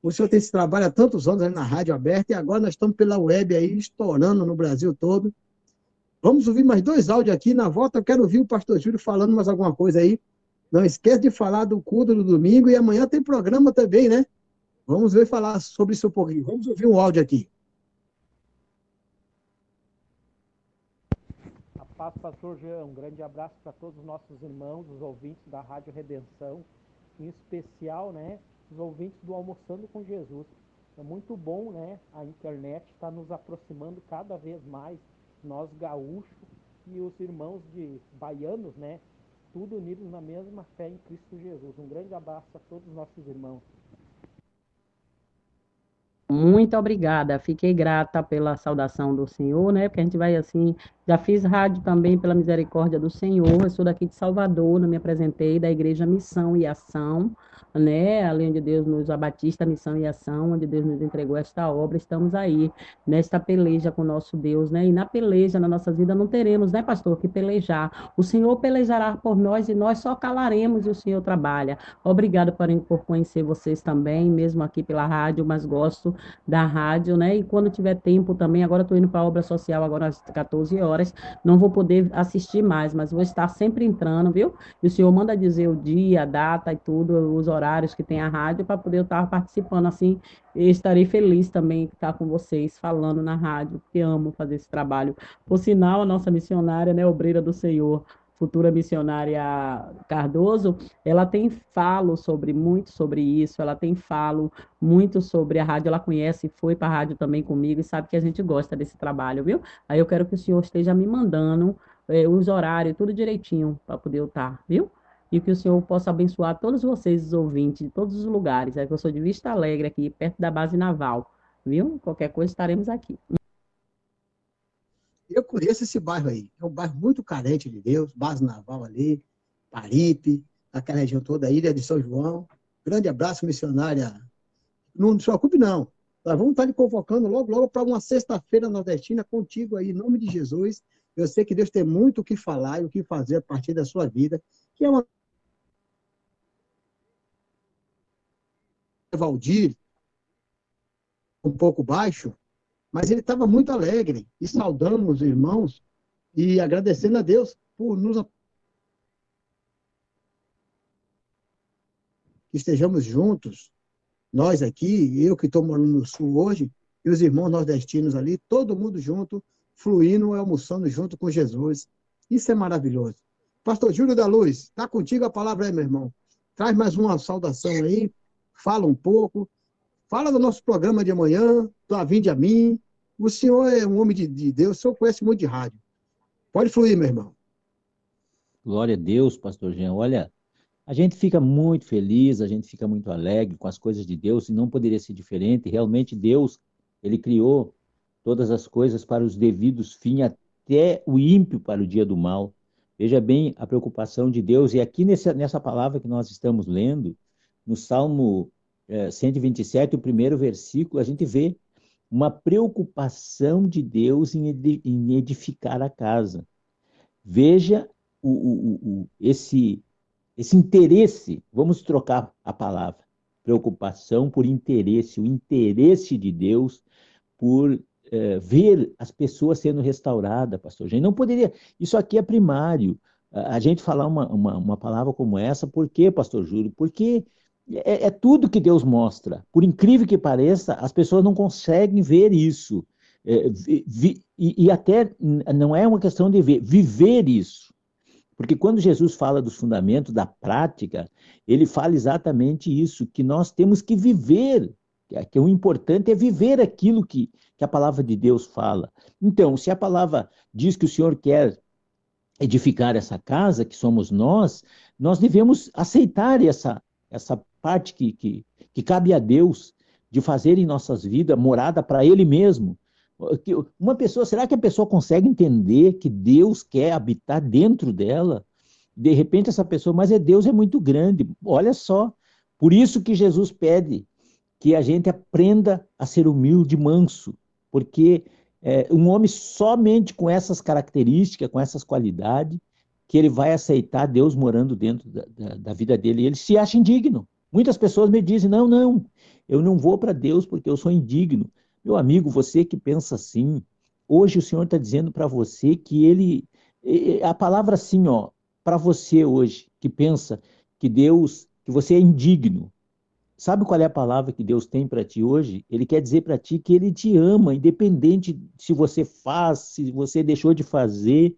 O senhor tem esse trabalho há tantos anos na rádio aberta e agora nós estamos pela web aí, estourando no Brasil todo. Vamos ouvir mais dois áudios aqui. Na volta eu quero ouvir o pastor Júlio falando mais alguma coisa aí. Não esquece de falar do culto do domingo e amanhã tem programa também, né? Vamos ver falar sobre isso um pouquinho. Vamos ouvir um áudio aqui. Pastor Jean. Um grande abraço para todos os nossos irmãos, os ouvintes da Rádio Redenção, em especial, né, nossos ouvintes do Almoçando com Jesus. É muito bom, né? A internet está nos aproximando cada vez mais, nós gaúchos e os irmãos de baianos, né? Tudo unidos na mesma fé em Cristo Jesus. Um grande abraço a todos os nossos irmãos. Muito obrigada, fiquei grata pela saudação do Senhor, né? Porque a gente vai assim, já fiz rádio também pela misericórdia do Senhor. Eu sou daqui de Salvador, não me apresentei da Igreja Missão e Ação, né? Além de Deus nos abatista Missão e Ação, onde Deus nos entregou esta obra, estamos aí nesta peleja com o nosso Deus, né? E na peleja na nossa vida não teremos, né, pastor, que pelejar. O Senhor pelejará por nós e nós só calaremos e o Senhor trabalha. Obrigado por, por conhecer vocês também, mesmo aqui pela rádio, mas gosto da rádio, né? E quando tiver tempo também, agora estou indo para a obra social, agora às 14 horas, não vou poder assistir mais, mas vou estar sempre entrando, viu? E o senhor manda dizer o dia, a data e tudo, os horários que tem a rádio, para poder estar participando assim. Estarei feliz também de estar com vocês falando na rádio, porque amo fazer esse trabalho. Por sinal, a nossa missionária, né, obreira do Senhor, futura missionária Cardoso, ela tem falo sobre muito sobre isso, ela tem falo muito sobre a rádio, ela conhece, foi para a rádio também comigo e sabe que a gente gosta desse trabalho, viu? Aí eu quero que o senhor esteja me mandando eh, os horários, tudo direitinho para poder estar, viu? E que o Senhor possa abençoar todos vocês, os ouvintes, de todos os lugares. É que eu sou de Vista Alegre, aqui, perto da base naval, viu? Qualquer coisa estaremos aqui. Eu conheço esse bairro aí. É um bairro muito carente de Deus, base naval ali, Paripe, aquela região toda, a ilha de São João. Grande abraço, missionária. Não se preocupe, não. Nós vamos estar lhe convocando logo, logo para uma sexta-feira nordestina contigo aí, em nome de Jesus. Eu sei que Deus tem muito o que falar e o que fazer a partir da sua vida, que é uma. Valdir, um pouco baixo, mas ele estava muito alegre e saudando os irmãos e agradecendo a Deus por nos que estejamos juntos, nós aqui, eu que estou morando no sul hoje, e os irmãos nordestinos ali, todo mundo junto, fluindo e almoçando junto com Jesus. Isso é maravilhoso. Pastor Júlio da Luz, está contigo a palavra aí, meu irmão. Traz mais uma saudação aí, fala um pouco, fala do nosso programa de amanhã, do A Vinde a Mim. O senhor é um homem de, de Deus, o senhor conhece muito de rádio. Pode fluir, meu irmão. Glória a Deus, pastor Jean. Olha, a gente fica muito feliz, a gente fica muito alegre com as coisas de Deus e não poderia ser diferente. Realmente Deus, ele criou todas as coisas para os devidos fins, até o ímpio para o dia do mal. Veja bem a preocupação de Deus. E aqui nessa, nessa palavra que nós estamos lendo, no Salmo 127, o primeiro versículo, a gente vê uma preocupação de Deus em, edi- em edificar a casa. Veja o, o, o, esse, esse interesse, vamos trocar a palavra, preocupação por interesse, o interesse de Deus por eh, ver as pessoas sendo restauradas, pastor Gente. Não poderia, isso aqui é primário, a a gente falar uma, uma, uma palavra como essa, por quê, pastor Júlio? Porque é, é tudo que Deus mostra. Por incrível que pareça, as pessoas não conseguem ver isso. É, vi- e, e até não é uma questão de ver, viver isso. Porque quando Jesus fala dos fundamentos da prática, ele fala exatamente isso, que nós temos que viver, é- que o importante é viver aquilo que, que a palavra de Deus fala. Então, se a palavra diz que o Senhor quer edificar essa casa, que somos nós, nós devemos aceitar essa, essa parte que, que, que cabe a Deus de fazer em nossas vidas morada para Ele mesmo. Uma pessoa, será que a pessoa consegue entender que Deus quer habitar dentro dela? De repente essa pessoa, mas é Deus é muito grande. Olha só, por isso que Jesus pede que a gente aprenda a ser humilde, manso, porque é, um homem somente com essas características, com essas qualidades, que ele vai aceitar Deus morando dentro da, da, da vida dele. Ele se acha indigno. Muitas pessoas me dizem: não, não, eu não vou para Deus porque eu sou indigno. Meu amigo, você que pensa assim, hoje o Senhor está dizendo para você que ele. A palavra assim, ó, para você hoje, que pensa que Deus, que você é indigno, Sabe qual é a palavra que Deus tem para ti hoje? Ele quer dizer para ti que ele te ama, independente se você faz, se você deixou de fazer.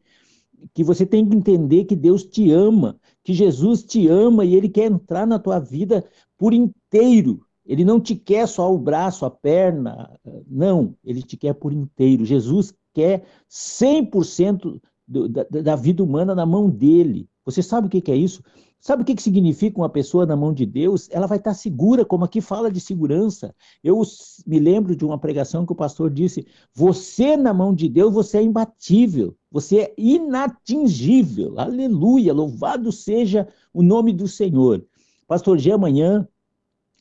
Que você tem que entender que Deus te ama, que Jesus te ama e ele quer entrar na tua vida por inteiro. Ele não te quer só o braço, a perna, não, ele te quer por inteiro. Jesus quer 100% do, da, da vida humana na mão dele. Você sabe o que, que é isso? Sabe o que, que significa uma pessoa na mão de Deus? Ela vai estar segura, como aqui fala de segurança. Eu me lembro de uma pregação que o pastor disse: Você na mão de Deus, você é imbatível, você é inatingível. Aleluia, louvado seja o nome do Senhor. Pastor G, amanhã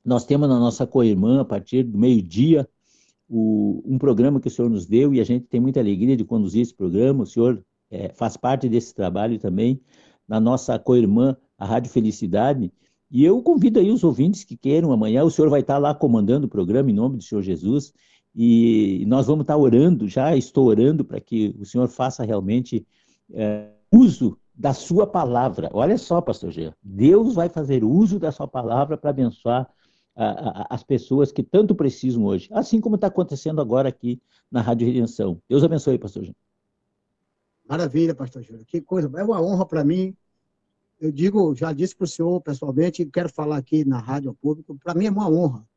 nós temos na nossa co-irmã, a partir do meio-dia, um programa que o senhor nos deu e a gente tem muita alegria de conduzir esse programa. O senhor é, faz parte desse trabalho também na nossa co-irmã, a Rádio Felicidade. E eu convido aí os ouvintes que queiram amanhã. O senhor vai estar lá comandando o programa em nome do Senhor Jesus. E nós vamos estar orando, já estou orando para que o senhor faça realmente é, uso da sua palavra. Olha só, pastor Jean, Deus vai fazer uso da sua palavra para abençoar a, a, as pessoas que tanto precisam hoje, assim como está acontecendo agora aqui na Rádio Redenção. Deus abençoe, pastor Jean. Maravilha, pastor Júlio. Que coisa, é uma honra para mim. Eu digo, já disse para o senhor pessoalmente, quero falar aqui na rádio público, para mim é uma honra.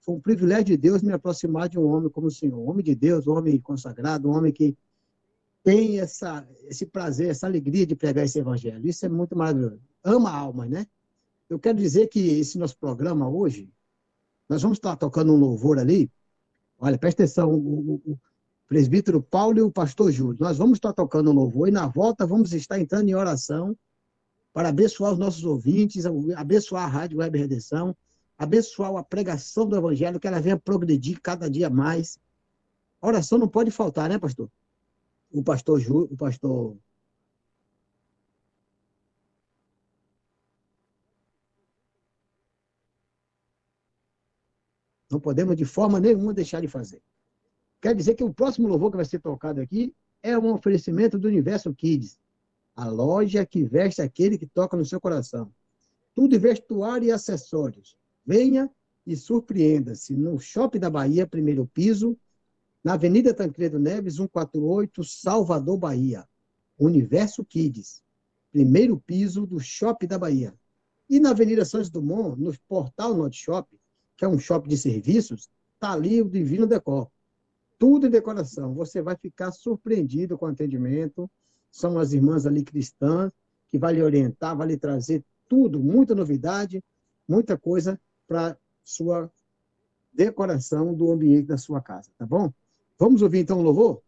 Foi um privilégio de Deus me aproximar de um homem como o senhor. Um homem de Deus, um homem consagrado, um homem que tem essa, esse prazer, essa alegria de pregar esse evangelho. Isso é muito maravilhoso. Ama a alma, né? Eu quero dizer que esse nosso programa hoje, nós vamos estar tocando um louvor ali. Olha, presta atenção, o, o, o presbítero Paulo e o pastor Júlio. Nós vamos estar tocando um louvor e na volta vamos estar entrando em oração para abençoar os nossos ouvintes, abençoar a Rádio Web Redenção, abençoar a pregação do Evangelho, que ela venha progredir cada dia mais. A oração não pode faltar, né, pastor? O pastor Júlio, o pastor Não podemos de forma nenhuma deixar de fazer. Quer dizer que o próximo louvor que vai ser tocado aqui é um oferecimento do Universo Kids, a loja que veste aquele que toca no seu coração. Tudo em vestuário e acessórios. Venha e surpreenda-se no Shopping da Bahia, primeiro piso, na Avenida Tancredo Neves, 148, Salvador, Bahia. Universo Kids, primeiro piso do Shopping da Bahia. E na Avenida Santos Dumont, no Portal Norte Shopping, que é um shopping de serviços, está ali o Divino Decor. Tudo em decoração. Você vai ficar surpreendido com o atendimento. São as irmãs ali cristãs que vai lhe orientar, vai lhe trazer tudo, muita novidade, muita coisa para sua decoração do ambiente da sua casa, tá bom? Vamos ouvir então o louvor?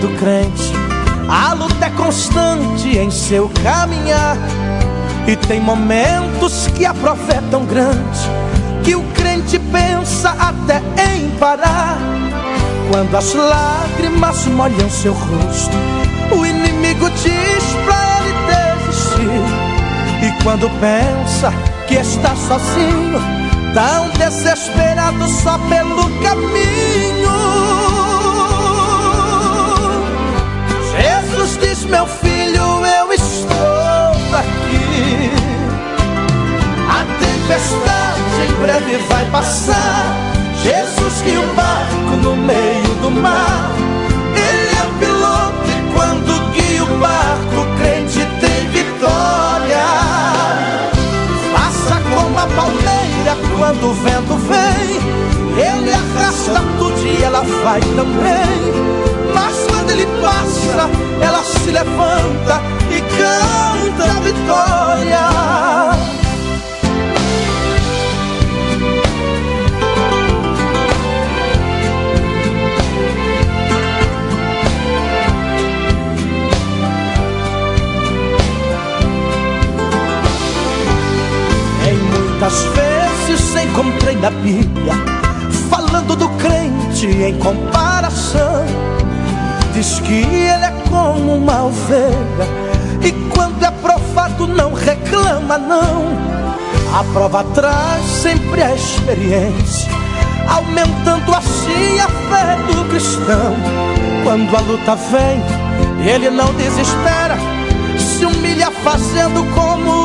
Do crente, a luta é constante em seu caminhar. E tem momentos que a prova é tão grande que o crente pensa até em parar. Quando as lágrimas molham seu rosto, o inimigo diz pra ele desistir. E quando pensa que está sozinho, tão desesperado só pelo caminho. Meu filho, eu estou aqui. A tempestade em breve vai passar. Jesus que o barco no meio do mar. Ele é o piloto e quando guia o barco, o crente tem vitória. Faça como a palmeira quando o vento vem. Ele arrasta tudo e ela vai também. Mas quando ele passa, ela se levanta e canta a vitória. Muitas vezes encontrei na Bíblia falando do crente em comparação diz que ele é como uma ovelha e quando é provado não reclama não. A prova traz sempre a experiência, aumentando assim a fé do cristão. Quando a luta vem, ele não desespera, se humilha fazendo como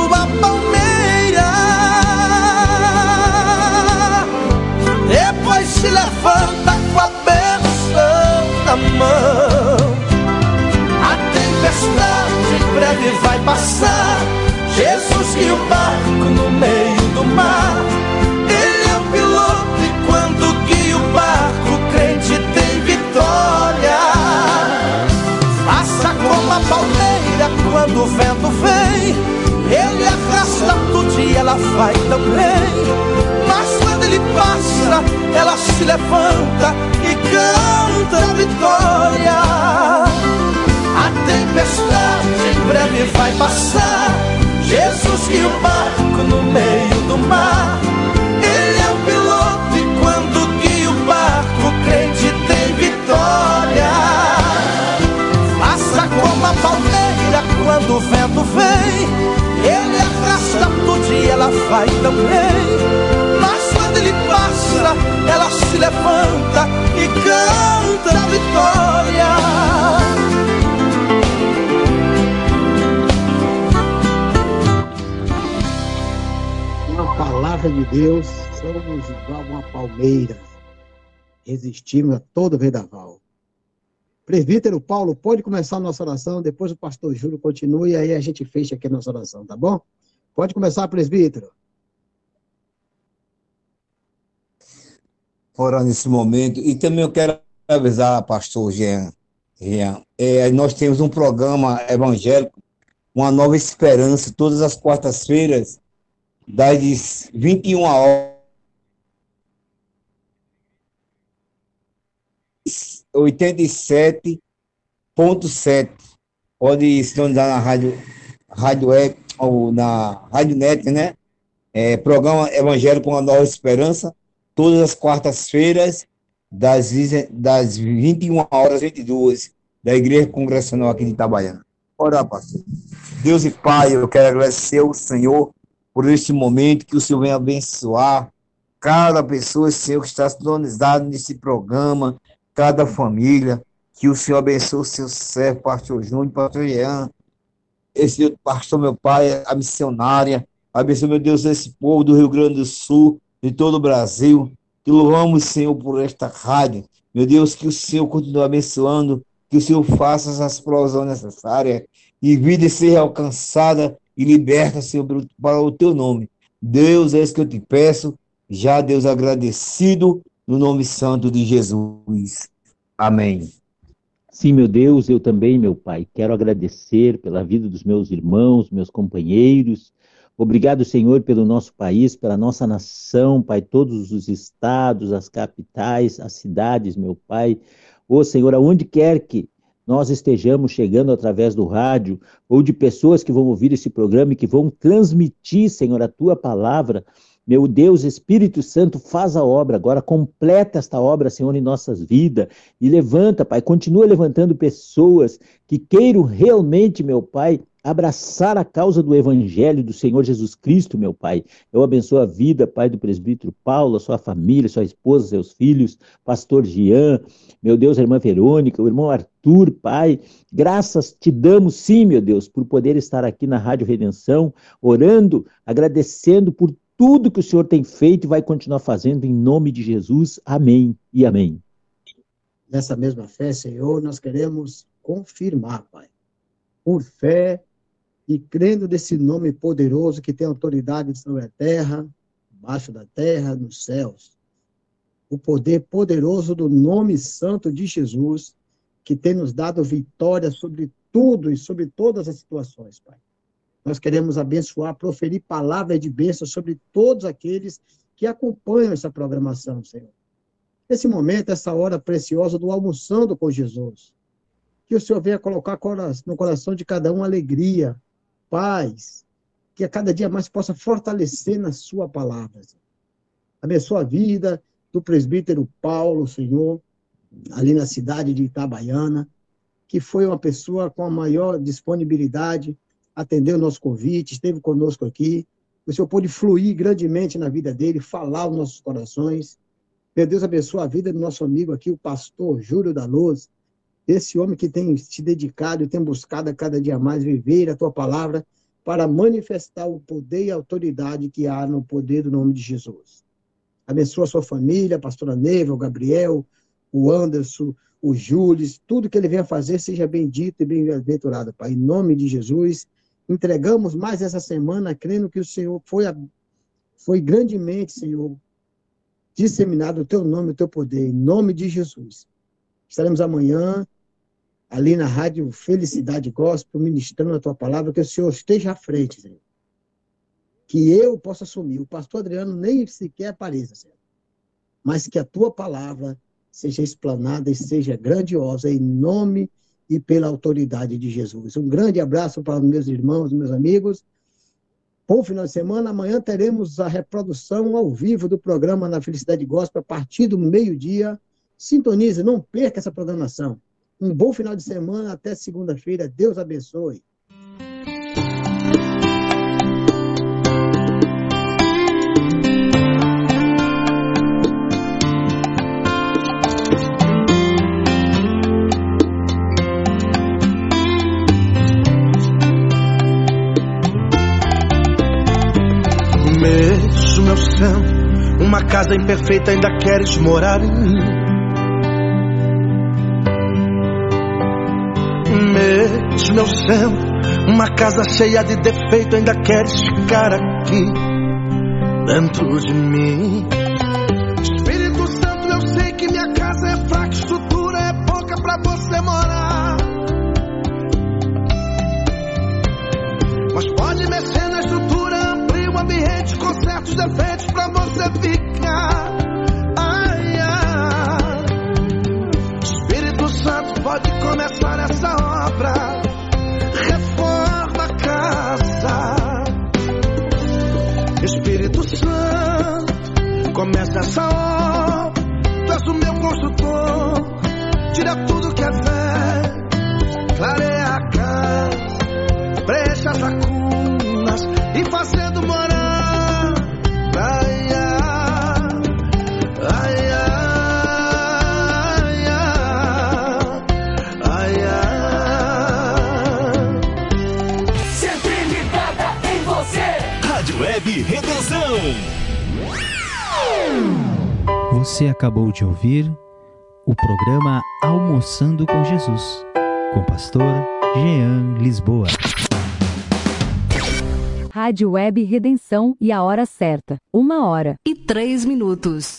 breve vai passar. Jesus e o barco no meio do mar. Ele é o piloto e quando guia o barco, o crente tem vitória. Faça como a palmeira quando o vento vem. Ele arrasta tudo e ela vai também. Mas quando ele passa, ela se levanta e canta a vitória. Tempestade em breve vai passar. Jesus e o barco no meio do mar. Ele é o piloto e quando guia o barco, o crente tem vitória. Faça como a palmeira quando o vento vem. Ele arrasta tudo e ela vai também. Mas quando ele passa, ela se levanta e canta a vitória. De Deus, somos igual uma palmeira. Resistimos a todo vendaval. Presbítero Paulo, pode começar a nossa oração, depois o pastor Júlio continua e aí a gente fecha aqui a nossa oração, tá bom? Pode começar, presbítero. Orar nesse momento. E também eu quero avisar, pastor Jean, Jean é, nós temos um programa evangélico, Uma Nova Esperança, todas as quartas-feiras, das 21 horas. 87.7. Pode sintonizar na rádio, rádio web, ou na rádio net, né? É, programa Evangélico com a Nova Esperança, todas as quartas-feiras, das, das 21 horas 22, da Igreja Congregacional aqui de Itabaiana. Ora, pastor. Deus e Pai, eu quero agradecer ao Senhor por este momento, que o Senhor venha abençoar cada pessoa, Senhor, que está sintonizado nesse programa, cada família, que o Senhor abençoe o seu servo, pastor Júnior, pastor Jean, esse pastor, meu pai, a missionária, abençoe, meu Deus, esse povo do Rio Grande do Sul, de todo o Brasil, que louvamos, Senhor, por esta rádio, meu Deus, que o Senhor continue abençoando, que o Senhor faça as provisões necessárias, e vida seja alcançada e liberta, Senhor, para o teu nome. Deus, é isso que eu te peço, já Deus agradecido, no nome santo de Jesus. Amém. Sim, meu Deus, eu também, meu Pai, quero agradecer pela vida dos meus irmãos, meus companheiros. Obrigado, Senhor, pelo nosso país, pela nossa nação, Pai, todos os estados, as capitais, as cidades, meu Pai. Ô, Senhor, aonde quer que nós estejamos chegando através do rádio ou de pessoas que vão ouvir esse programa e que vão transmitir, Senhor, a tua palavra, meu Deus, Espírito Santo, faz a obra agora, completa esta obra, Senhor, em nossas vidas. E levanta, Pai, continua levantando pessoas que queiram realmente, meu Pai, abraçar a causa do Evangelho do Senhor Jesus Cristo, meu Pai. Eu abençoo a vida, Pai, do presbítero Paulo, sua família, sua esposa, seus filhos, pastor Jean, meu Deus, a irmã Verônica, o irmão Arthur, Pai. Graças te damos, sim, meu Deus, por poder estar aqui na Rádio Redenção, orando, agradecendo por tudo que o Senhor tem feito e vai continuar fazendo em nome de Jesus. Amém e amém. Nessa mesma fé, Senhor, nós queremos confirmar, Pai, por fé e crendo nesse nome poderoso que tem autoridade sobre a terra, embaixo da terra, nos céus. O poder poderoso do nome santo de Jesus, que tem nos dado vitória sobre tudo e sobre todas as situações, Pai. Nós queremos abençoar, proferir palavras de bênção sobre todos aqueles que acompanham essa programação, Senhor. Esse momento, essa hora preciosa do almoçando com Jesus. Que o Senhor venha colocar no coração de cada um alegria, paz, que a cada dia mais possa fortalecer na sua palavra. Abençoa a vida do presbítero Paulo, Senhor, ali na cidade de Itabaiana. que foi uma pessoa com a maior disponibilidade, atendeu o nosso convite, esteve conosco aqui. O Senhor pôde fluir grandemente na vida dele, falar aos nossos corações. Meu Deus abençoe a vida do nosso amigo aqui, o pastor Júlio da Luz, esse homem que tem se dedicado e tem buscado a cada dia mais viver a tua palavra para manifestar o poder e a autoridade que há no poder do nome de Jesus. Abençoa a sua família, a pastora Neva, o Gabriel, o Anderson, o Júlio, tudo que ele venha fazer seja bendito e bem-aventurado, Pai. Em nome de Jesus, entregamos mais essa semana, crendo que o Senhor foi, foi grandemente, Senhor, disseminado o teu nome, o teu poder, em nome de Jesus. Estaremos amanhã ali na rádio Felicidade Gospel, ministrando a tua palavra, que o Senhor esteja à frente, Senhor. Que eu possa assumir. O pastor Adriano nem sequer apareça, Senhor. Mas que a tua palavra seja explanada e seja grandiosa em nome e pela autoridade de Jesus. Um grande abraço para os meus irmãos, meus amigos. Bom final de semana. Amanhã teremos a reprodução ao vivo do programa na Felicidade Gospel a partir do meio-dia. Sintonize, não perca essa programação. Um bom final de semana, até segunda-feira. Deus abençoe. Mesmo eu sendo uma casa imperfeita, ainda queres morar em mim. Mesmo eu sendo uma casa cheia de defeito, ainda queres ficar aqui dentro de mim. Espírito Santo, eu sei que minha casa é fraca, estrutura é pouca pra você morar. Mas pode mexer na estrutura, amplia o ambiente com certos defeitos pra você ficar. Pode começar essa obra. Reforma a casa. Espírito Santo, começa essa obra. Tu és o meu construtor. Tira tudo que é velho. Você acabou de ouvir o programa Almoçando com Jesus, com o pastor Jean Lisboa. Rádio Web Redenção e a hora certa, uma hora e três minutos.